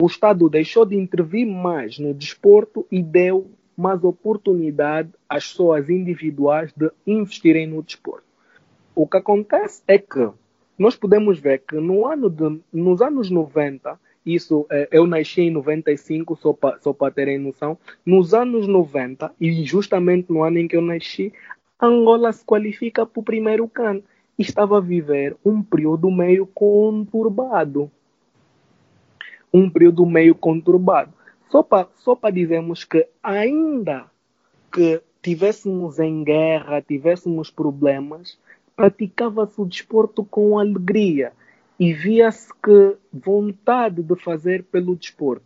O Estado deixou de intervir mais no desporto e deu mais oportunidade às pessoas individuais de investirem no desporto. O que acontece é que nós podemos ver que no ano de, nos anos 90, isso eh, eu nasci em 95, só para só terem noção, nos anos 90, e justamente no ano em que eu nasci, Angola se qualifica para o primeiro CAN. estava a viver um período meio conturbado. Um período meio conturbado. Só para só dizermos que ainda que tivéssemos em guerra, tivéssemos problemas, praticava-se o desporto com alegria e via-se que vontade de fazer pelo desporto.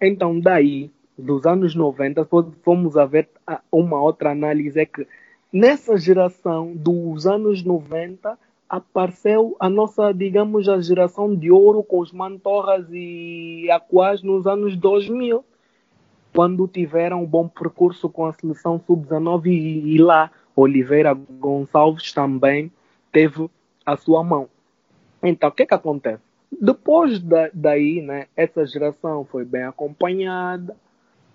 Então, daí, dos anos 90, fomos a ver uma outra análise, é que nessa geração dos anos 90 apareceu a nossa, digamos, a geração de ouro com os Mantorras e Aquas nos anos 2000 quando tiveram um bom percurso com a seleção sub-19 e, e, lá Oliveira Gonçalves também teve a sua mão. Então, o que é que acontece? Depois da, daí, né, essa geração foi bem acompanhada.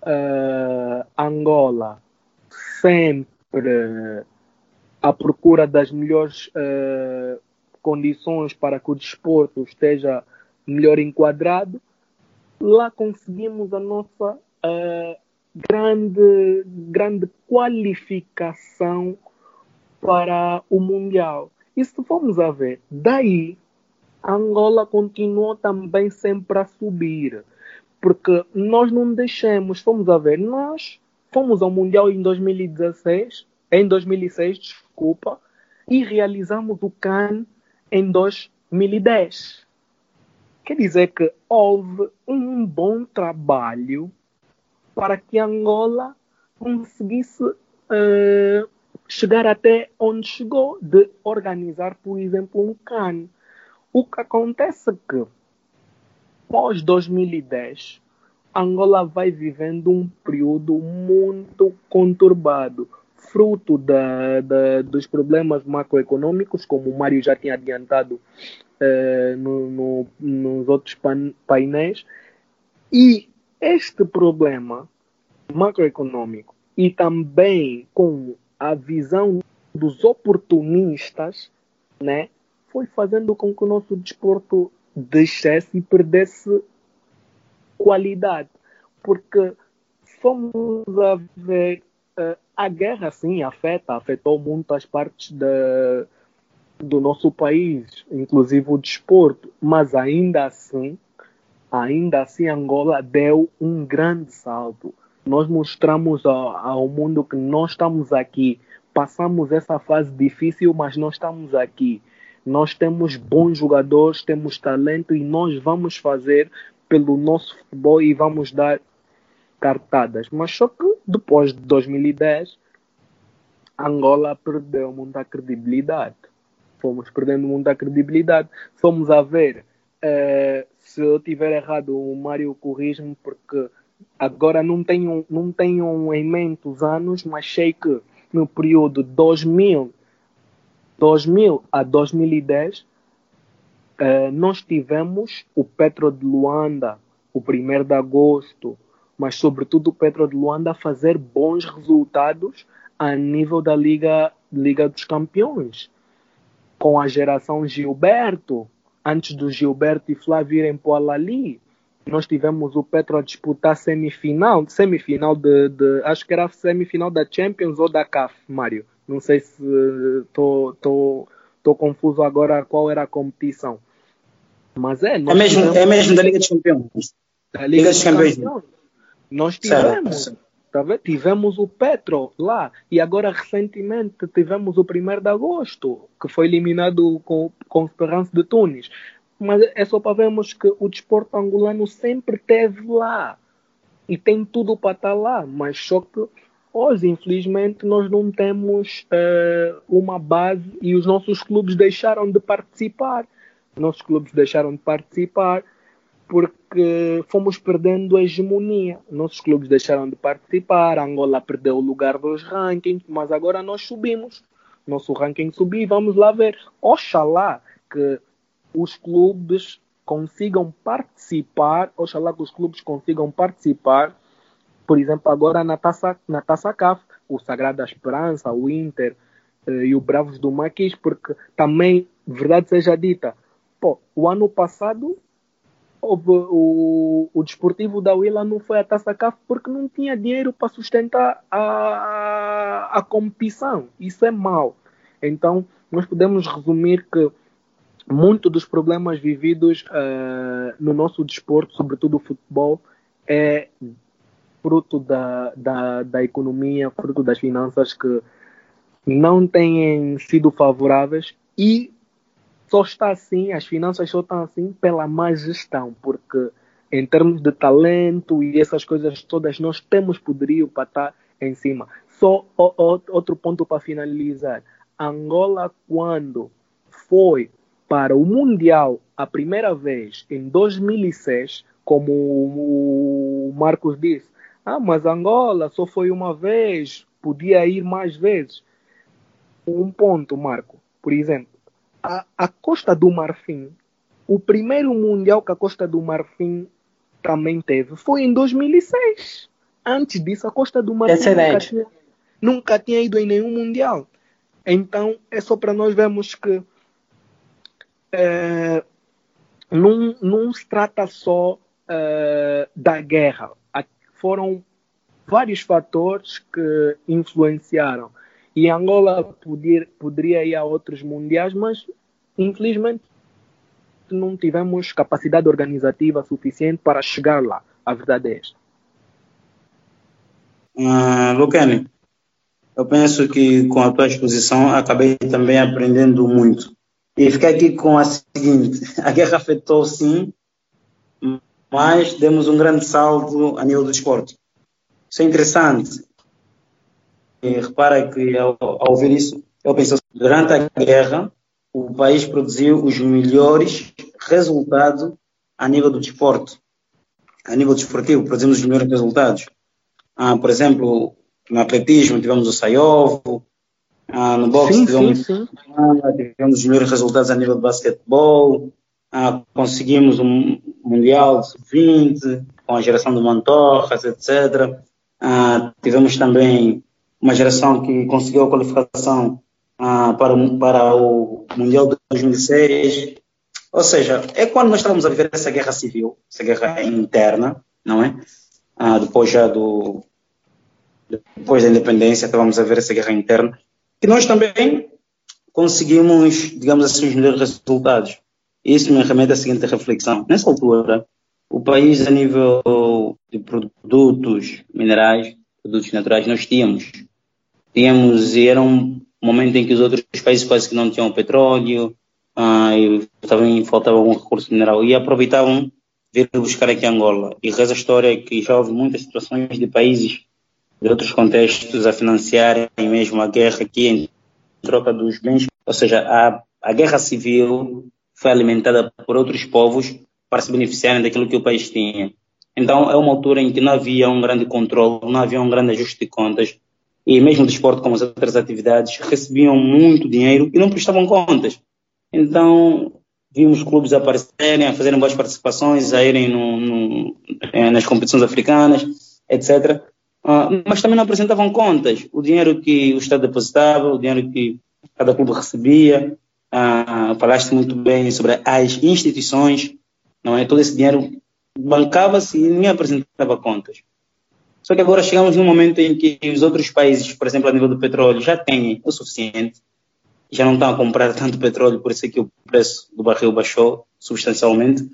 Uh, Angola sempre à procura das melhores uh, condições para que o desporto esteja melhor enquadrado. Lá conseguimos a nossa uh, grande, grande qualificação para o Mundial. E se formos a ver, daí Angola continuou também sempre a subir. Porque nós não deixamos, fomos a ver, nós fomos ao Mundial em 2016, em 2006, desculpa, e realizamos o CAN em 2010. Quer dizer que houve um bom trabalho para que Angola conseguisse uh, chegar até onde chegou, de organizar, por exemplo, um CAN. O que acontece é que, pós 2010, Angola vai vivendo um período muito conturbado, fruto da, da, dos problemas macroeconômicos, como o Mário já tinha adiantado uh, no, no, nos outros painéis, e este problema macroeconômico e também com a visão dos oportunistas, né, foi fazendo com que o nosso desporto deixasse e perdesse qualidade. Porque fomos a ver a guerra, sim, afeta, afetou muitas partes da, do nosso país, inclusive o desporto, mas ainda assim ainda assim Angola deu um grande salto. Nós mostramos ao, ao mundo que nós estamos aqui, passamos essa fase difícil, mas nós estamos aqui. Nós temos bons jogadores, temos talento e nós vamos fazer pelo nosso futebol e vamos dar cartadas. Mas só que depois de 2010, Angola perdeu muita credibilidade. Fomos perdendo muita credibilidade. Fomos a ver uh, se eu tiver errado, o Mário corrige-me, porque agora não tenho, não tenho em mente os anos, mas sei que no período 2000, 2000 a 2010, uh, eh, nós tivemos o Petro de Luanda, o 1 de agosto, mas sobretudo o Petro de Luanda a fazer bons resultados a nível da Liga, Liga dos Campeões. Com a geração Gilberto, antes do Gilberto e Flávio irem para o Alali, nós tivemos o Petro a disputar semifinal, semifinal de, de, acho que era semifinal da Champions ou da CAF, Mário. Não sei se estou confuso agora qual era a competição. Mas é. É mesmo, tivemos, é mesmo da Liga dos Campeões. Da Liga, Liga dos Campeões. Campeões. Nós tivemos. Certo. Tá tivemos o Petro lá e agora recentemente tivemos o 1 de agosto, que foi eliminado com, com Esperança de Tunis. Mas é só para vermos que o desporto angolano sempre teve lá e tem tudo para estar lá, mas só que hoje, infelizmente, nós não temos uh, uma base e os nossos clubes deixaram de participar. Nossos clubes deixaram de participar porque fomos perdendo a hegemonia. Nossos clubes deixaram de participar, Angola perdeu o lugar dos rankings, mas agora nós subimos. Nosso ranking subiu e vamos lá ver. Oxalá que os clubes consigam participar, oxalá que os clubes consigam participar, por exemplo, agora na Taça, na taça CAF, o Sagrada Esperança, o Inter eh, e o Bravos do Maquis, porque também, verdade seja dita, pô, o ano passado o, o Desportivo da Willa não foi a Taça CAF porque não tinha dinheiro para sustentar a, a, a competição. Isso é mau. Então, nós podemos resumir que muito dos problemas vividos uh, no nosso desporto, sobretudo o futebol, é fruto da, da, da economia, fruto das finanças que não têm sido favoráveis e só está assim, as finanças só estão assim pela má gestão, porque em termos de talento e essas coisas todas, nós temos poderio para estar em cima. Só o, o, outro ponto para finalizar. Angola, quando foi para o Mundial a primeira vez, em 2006, como o Marcos disse, ah, mas Angola só foi uma vez, podia ir mais vezes. Um ponto, Marco, por exemplo, a, a Costa do Marfim, o primeiro Mundial que a Costa do Marfim também teve foi em 2006. Antes disso, a Costa do Marfim nunca tinha, nunca tinha ido em nenhum Mundial. Então, é só para nós vermos que é, não, não se trata só é, da guerra. Foram vários fatores que influenciaram. E Angola poder, poderia ir a outros mundiais, mas infelizmente não tivemos capacidade organizativa suficiente para chegar lá. A verdade é esta. Uh, Lucane, eu penso que com a tua exposição acabei também aprendendo muito. E fiquei aqui com a seguinte: a guerra afetou sim, mas demos um grande salto a nível do desporto. Isso é interessante. Repara que ao, ao ouvir isso, eu penso, durante a guerra, o país produziu os melhores resultados a nível do desporto. A nível desportivo, produzimos os melhores resultados. Ah, por exemplo, no atletismo tivemos o Saiovo, ah, no boxe sim, tivemos, sim, sim. Ah, tivemos os melhores resultados a nível de basquetebol, ah, conseguimos um Mundial Sub-20, com a geração do Mantorras, etc. Ah, tivemos também uma geração que conseguiu a qualificação ah, para, para o Mundial de 2006. Ou seja, é quando nós estamos a viver essa guerra civil, essa guerra interna, não é? Ah, depois já do depois da independência, estávamos a ver essa guerra interna, que nós também conseguimos, digamos assim, os melhores resultados. Isso me remete à seguinte reflexão. Nessa altura, o país, a nível de produtos minerais, produtos naturais, nós tínhamos tínhamos, era um momento em que os outros países quase que não tinham petróleo, ah, e também faltava algum recurso mineral, e aproveitavam vir buscar aqui Angola. E reza a história que já houve muitas situações de países de outros contextos a financiarem mesmo a guerra aqui em troca dos bens. Ou seja, a, a guerra civil foi alimentada por outros povos para se beneficiarem daquilo que o país tinha. Então, é uma altura em que não havia um grande controle, não havia um grande ajuste de contas, e mesmo o desporto, como as outras atividades, recebiam muito dinheiro e não prestavam contas. Então, vimos clubes aparecerem, a fazerem boas participações, a irem no, no, eh, nas competições africanas, etc. Ah, mas também não apresentavam contas. O dinheiro que o Estado depositava, o dinheiro que cada clube recebia. Falaste muito bem sobre as instituições, não é? Todo esse dinheiro bancava-se e ninguém apresentava contas. Só que agora chegamos num momento em que os outros países, por exemplo, a nível do petróleo, já têm o suficiente, já não estão a comprar tanto petróleo, por isso é que o preço do barril baixou substancialmente.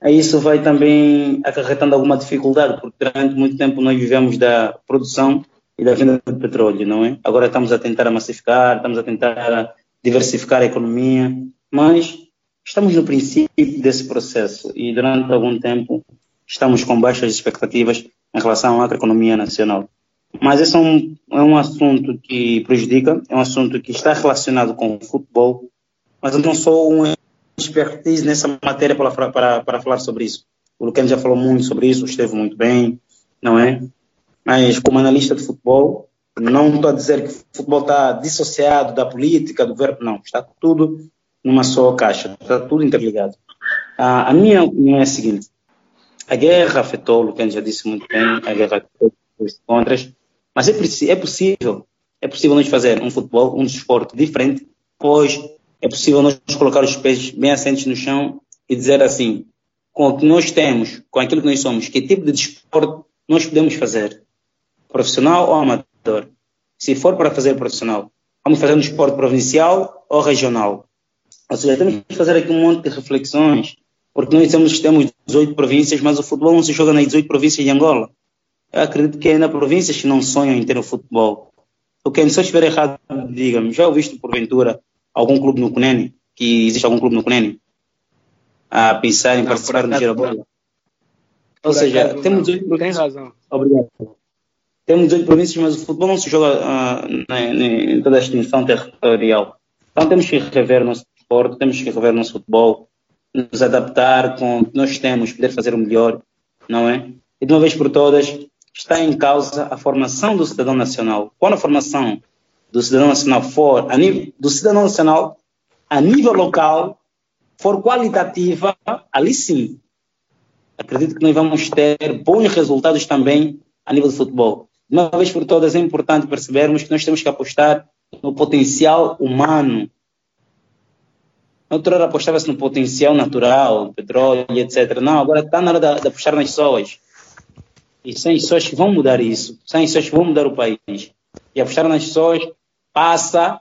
Aí isso vai também acarretando alguma dificuldade, porque durante muito tempo nós vivemos da produção e da venda de petróleo, não é? Agora estamos a tentar massificar, estamos a tentar diversificar a economia, mas estamos no princípio desse processo e durante algum tempo estamos com baixas expectativas em relação à macroeconomia nacional. Mas esse é um, é um assunto que prejudica, é um assunto que está relacionado com o futebol, mas eu não sou um expertise nessa matéria para, para, para falar sobre isso. O Luciano já falou muito sobre isso, esteve muito bem, não é? Mas como analista de futebol, não estou a dizer que o futebol está dissociado da política, do verbo, não. Está tudo numa só caixa, está tudo interligado. a minha opinião é a seguinte: a guerra afetou, o já disse muito bem, a guerra afetou os contras, mas é, é possível, é possível nós fazer um futebol, um desporto diferente, pois é possível nós colocar os pés bem assentes no chão e dizer assim, com o que nós temos, com aquilo que nós somos, que tipo de desporto nós podemos fazer, profissional ou amador. Se for para fazer profissional, Vamos fazer no esporte provincial ou regional? Ou seja, temos que fazer aqui um monte de reflexões, porque nós temos, temos 18 províncias, mas o futebol não se joga nas 18 províncias de Angola. Eu acredito que é na províncias que não sonham em ter o futebol. O que se eu estiver errado, diga-me, já ouviste porventura algum clube no Cunene? Que existe algum clube no Cunene? A pensar em não, participar no Girabola? Ou seja, temos 18 províncias. Tem razão. Obrigado. Temos 18 províncias, mas o futebol não se joga uh, em toda a extensão territorial. Então temos que rever nosso desporto, temos que rever nosso futebol, nos adaptar com o que nós temos, poder fazer o melhor, não é? E de uma vez por todas, está em causa a formação do cidadão nacional. Quando a formação do cidadão nacional for, nível, do cidadão nacional, a nível local, for qualitativa, ali sim, acredito que nós vamos ter bons resultados também a nível de futebol. De uma vez por todas, é importante percebermos que nós temos que apostar no potencial humano. Outra hora apostava-se no potencial natural, petróleo, etc. Não, agora está na hora de, de apostar nas pessoas. E são as que vão mudar isso. São as que vão mudar o país. E apostar nas pessoas passa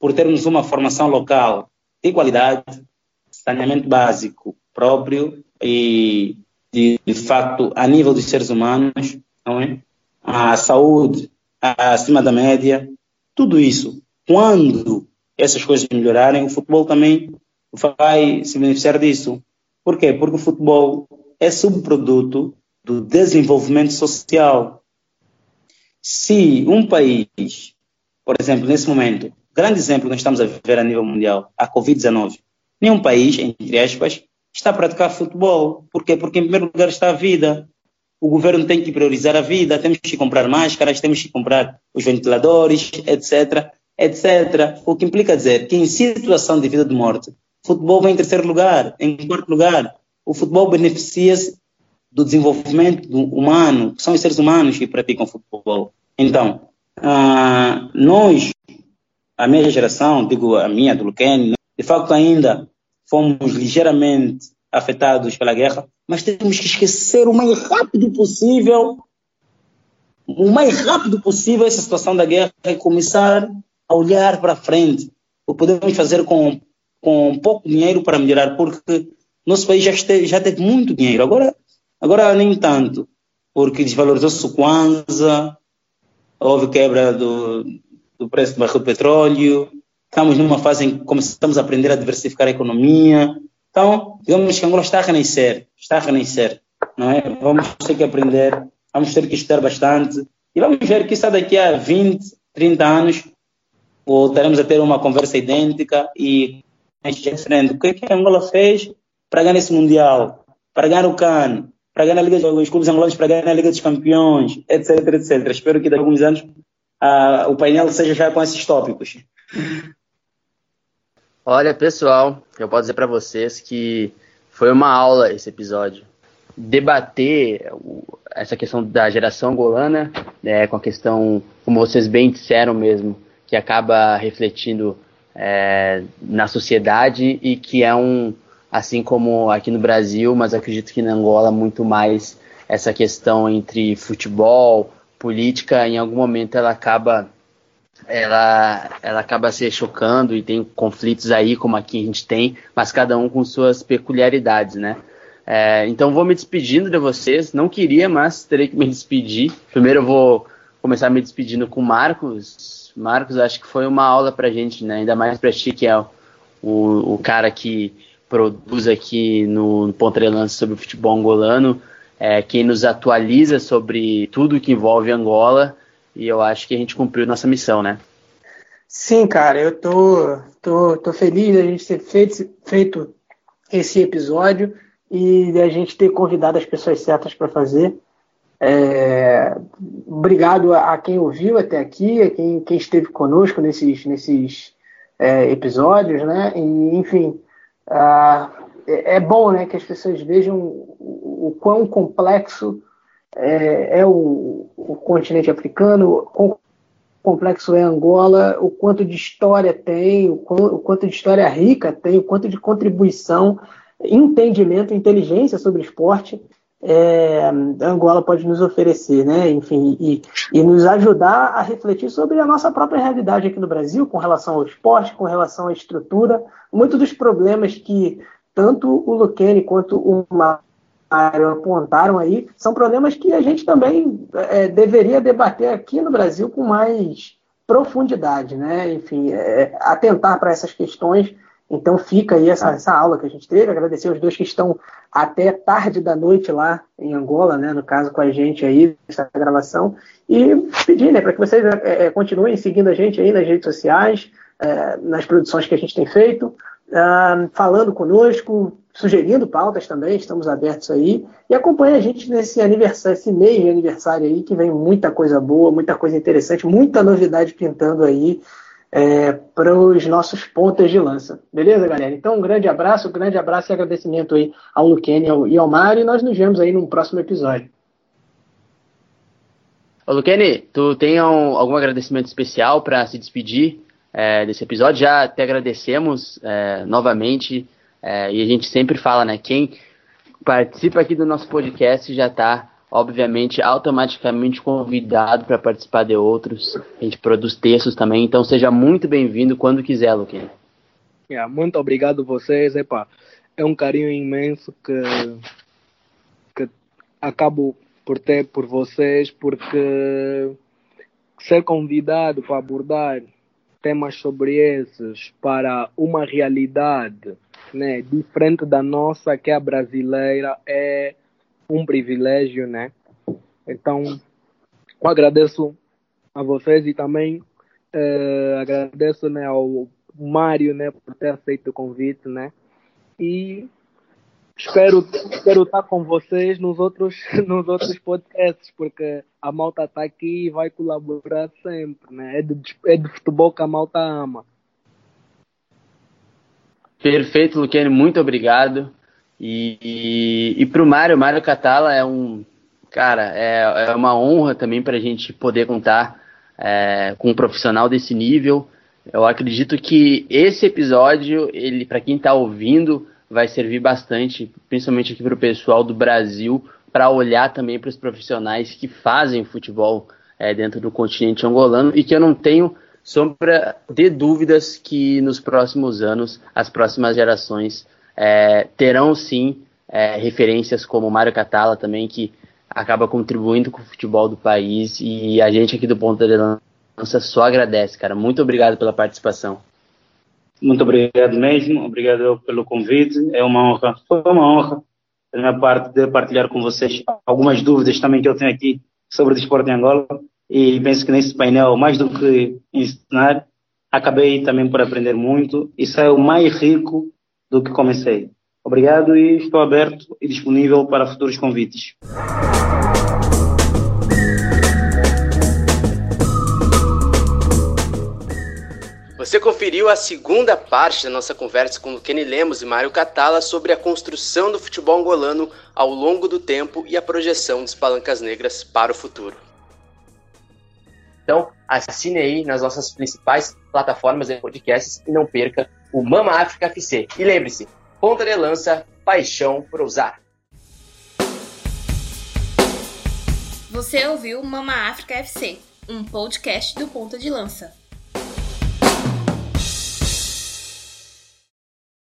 por termos uma formação local de qualidade, saneamento básico próprio e, de, de facto, a nível dos seres humanos, não é? a saúde acima da média, tudo isso. Quando essas coisas melhorarem, o futebol também vai se beneficiar disso. Por quê? Porque o futebol é subproduto do desenvolvimento social. Se um país, por exemplo, nesse momento, grande exemplo que nós estamos a viver a nível mundial, a Covid-19, nenhum país, entre aspas, está a praticar futebol. Por quê? Porque, em primeiro lugar, está a vida. O governo tem que priorizar a vida, temos que comprar máscaras, temos que comprar os ventiladores, etc., etc. O que implica dizer que, em situação de vida ou de morte, o futebol vem em terceiro lugar, em quarto lugar. O futebol beneficia-se do desenvolvimento humano, que são os seres humanos que praticam futebol. Então, uh, nós, a minha geração, digo a minha, do Luquen, de facto ainda fomos ligeiramente afetados pela guerra, mas temos que esquecer o mais rápido possível, o mais rápido possível essa situação da guerra e começar a olhar para frente. O que podemos fazer com, com pouco dinheiro para melhorar, porque nosso país já, este, já teve muito dinheiro. Agora Agora nem tanto, porque desvalorizou-se o Kwanza, houve quebra do, do preço do barril de petróleo, estamos numa fase em que começamos a aprender a diversificar a economia. Então, digamos que Angola está a renascer, está a renascer, não é? Vamos ter que aprender, vamos ter que estudar bastante e vamos ver que está daqui a 20, 30 anos voltaremos a ter uma conversa idêntica e diferente. O que, é que a Angola fez para ganhar esse Mundial, para ganhar o CAN, para ganhar a Liga dos clubes angolanos para ganhar a Liga dos Campeões, etc, etc. Espero que daqui a alguns anos uh, o painel seja já com esses tópicos. Olha, pessoal, eu posso dizer para vocês que foi uma aula esse episódio. Debater essa questão da geração angolana, né, com a questão, como vocês bem disseram mesmo, que acaba refletindo é, na sociedade e que é um, assim como aqui no Brasil, mas acredito que na Angola muito mais essa questão entre futebol, política, em algum momento ela acaba ela, ela acaba se chocando e tem conflitos aí, como aqui a gente tem, mas cada um com suas peculiaridades, né? É, então vou me despedindo de vocês. Não queria, mas terei que me despedir. Primeiro eu vou começar me despedindo com o Marcos. Marcos, acho que foi uma aula pra gente, né? Ainda mais pra ti, que é o, o, o cara que produz aqui no, no Ponta de Lança sobre o futebol angolano, é, quem nos atualiza sobre tudo que envolve Angola, e eu acho que a gente cumpriu nossa missão, né? Sim, cara, eu tô, tô, tô feliz da gente ter feito, feito esse episódio e da gente ter convidado as pessoas certas para fazer. É, obrigado a, a, quem ouviu até aqui, a quem, quem esteve conosco nesses, nesses é, episódios, né? E, enfim, é, é, bom né, que as pessoas vejam o, o quão complexo é, é o, o, continente africano, quão complexo é Angola, o quanto de história tem, o, quanto, o quanto de história rica tem, o quanto de contribuição, entendimento, inteligência sobre esporte é, Angola pode nos oferecer, né? Enfim, e, e, nos ajudar a refletir sobre a nossa própria realidade aqui no Brasil, com relação ao esporte, com relação à estrutura. Muitos dos problemas que tanto o Luquene quanto o Mário apontaram aí são problemas que a gente também é, deveria debater aqui no Brasil com mais profundidade, né? Enfim, é, atentar para essas questões então fica aí essa, essa, aula que a gente teve, agradecer os dois que estão até tarde da noite lá em Angola, né, no caso com a gente aí, essa gravação, e pedir né, para que vocês é, continuem seguindo a gente aí nas redes sociais, é, nas produções que a gente tem feito, uh, falando conosco, sugerindo pautas também, estamos abertos aí, e acompanhe a gente nesse aniversário, esse mês de aniversário aí, que vem muita coisa boa, muita coisa interessante, muita novidade pintando aí, é, para os nossos pontas de lança. Beleza, galera? Então, um grande abraço, um grande abraço e agradecimento aí ao Luquene e ao Mário, e nós nos vemos aí num próximo episódio. Ô, Luquene, tu tem um, algum agradecimento especial para se despedir é, desse episódio? Já te agradecemos é, novamente, é, e a gente sempre fala, né? Quem participa aqui do nosso podcast já está obviamente, automaticamente convidado para participar de outros. A gente produz textos também, então seja muito bem-vindo quando quiser, Luquinha. Yeah, muito obrigado vocês, Epa, é um carinho imenso que, que acabo por ter por vocês, porque ser convidado para abordar temas sobre esses para uma realidade né, diferente da nossa, que é a brasileira, é um privilégio, né? Então, eu agradeço a vocês e também uh, agradeço né, ao Mário né, por ter aceito o convite, né? E espero, espero estar com vocês nos outros, nos outros podcasts, porque a malta está aqui e vai colaborar sempre, né? É de, é de futebol que a malta ama. Perfeito, Luquene, muito obrigado. E, e, para o Mário, Mário Catala é um. Cara, é, é uma honra também para a gente poder contar é, com um profissional desse nível. Eu acredito que esse episódio, ele para quem está ouvindo, vai servir bastante, principalmente aqui para o pessoal do Brasil, para olhar também para os profissionais que fazem futebol é, dentro do continente angolano e que eu não tenho sombra de dúvidas que nos próximos anos as próximas gerações é, terão sim é, referências como Mário Catala também, que acaba contribuindo com o futebol do país e a gente aqui do Ponta de Lança só agradece, cara. Muito obrigado pela participação. Muito obrigado mesmo, obrigado pelo convite. É uma honra, foi uma honra da minha parte de partilhar com vocês algumas dúvidas também que eu tenho aqui sobre o desporto em Angola e penso que nesse painel, mais do que ensinar, acabei também por aprender muito e saiu mais rico do que comecei. Obrigado e estou aberto e disponível para futuros convites. Você conferiu a segunda parte da nossa conversa com Kenny Lemos e Mário Catala sobre a construção do futebol angolano ao longo do tempo e a projeção dos palancas negras para o futuro. Então, assine aí nas nossas principais plataformas de podcasts e não perca o Mama África FC. E lembre-se, ponta de lança, paixão por usar. Você ouviu Mama África FC, um podcast do Ponta de Lança.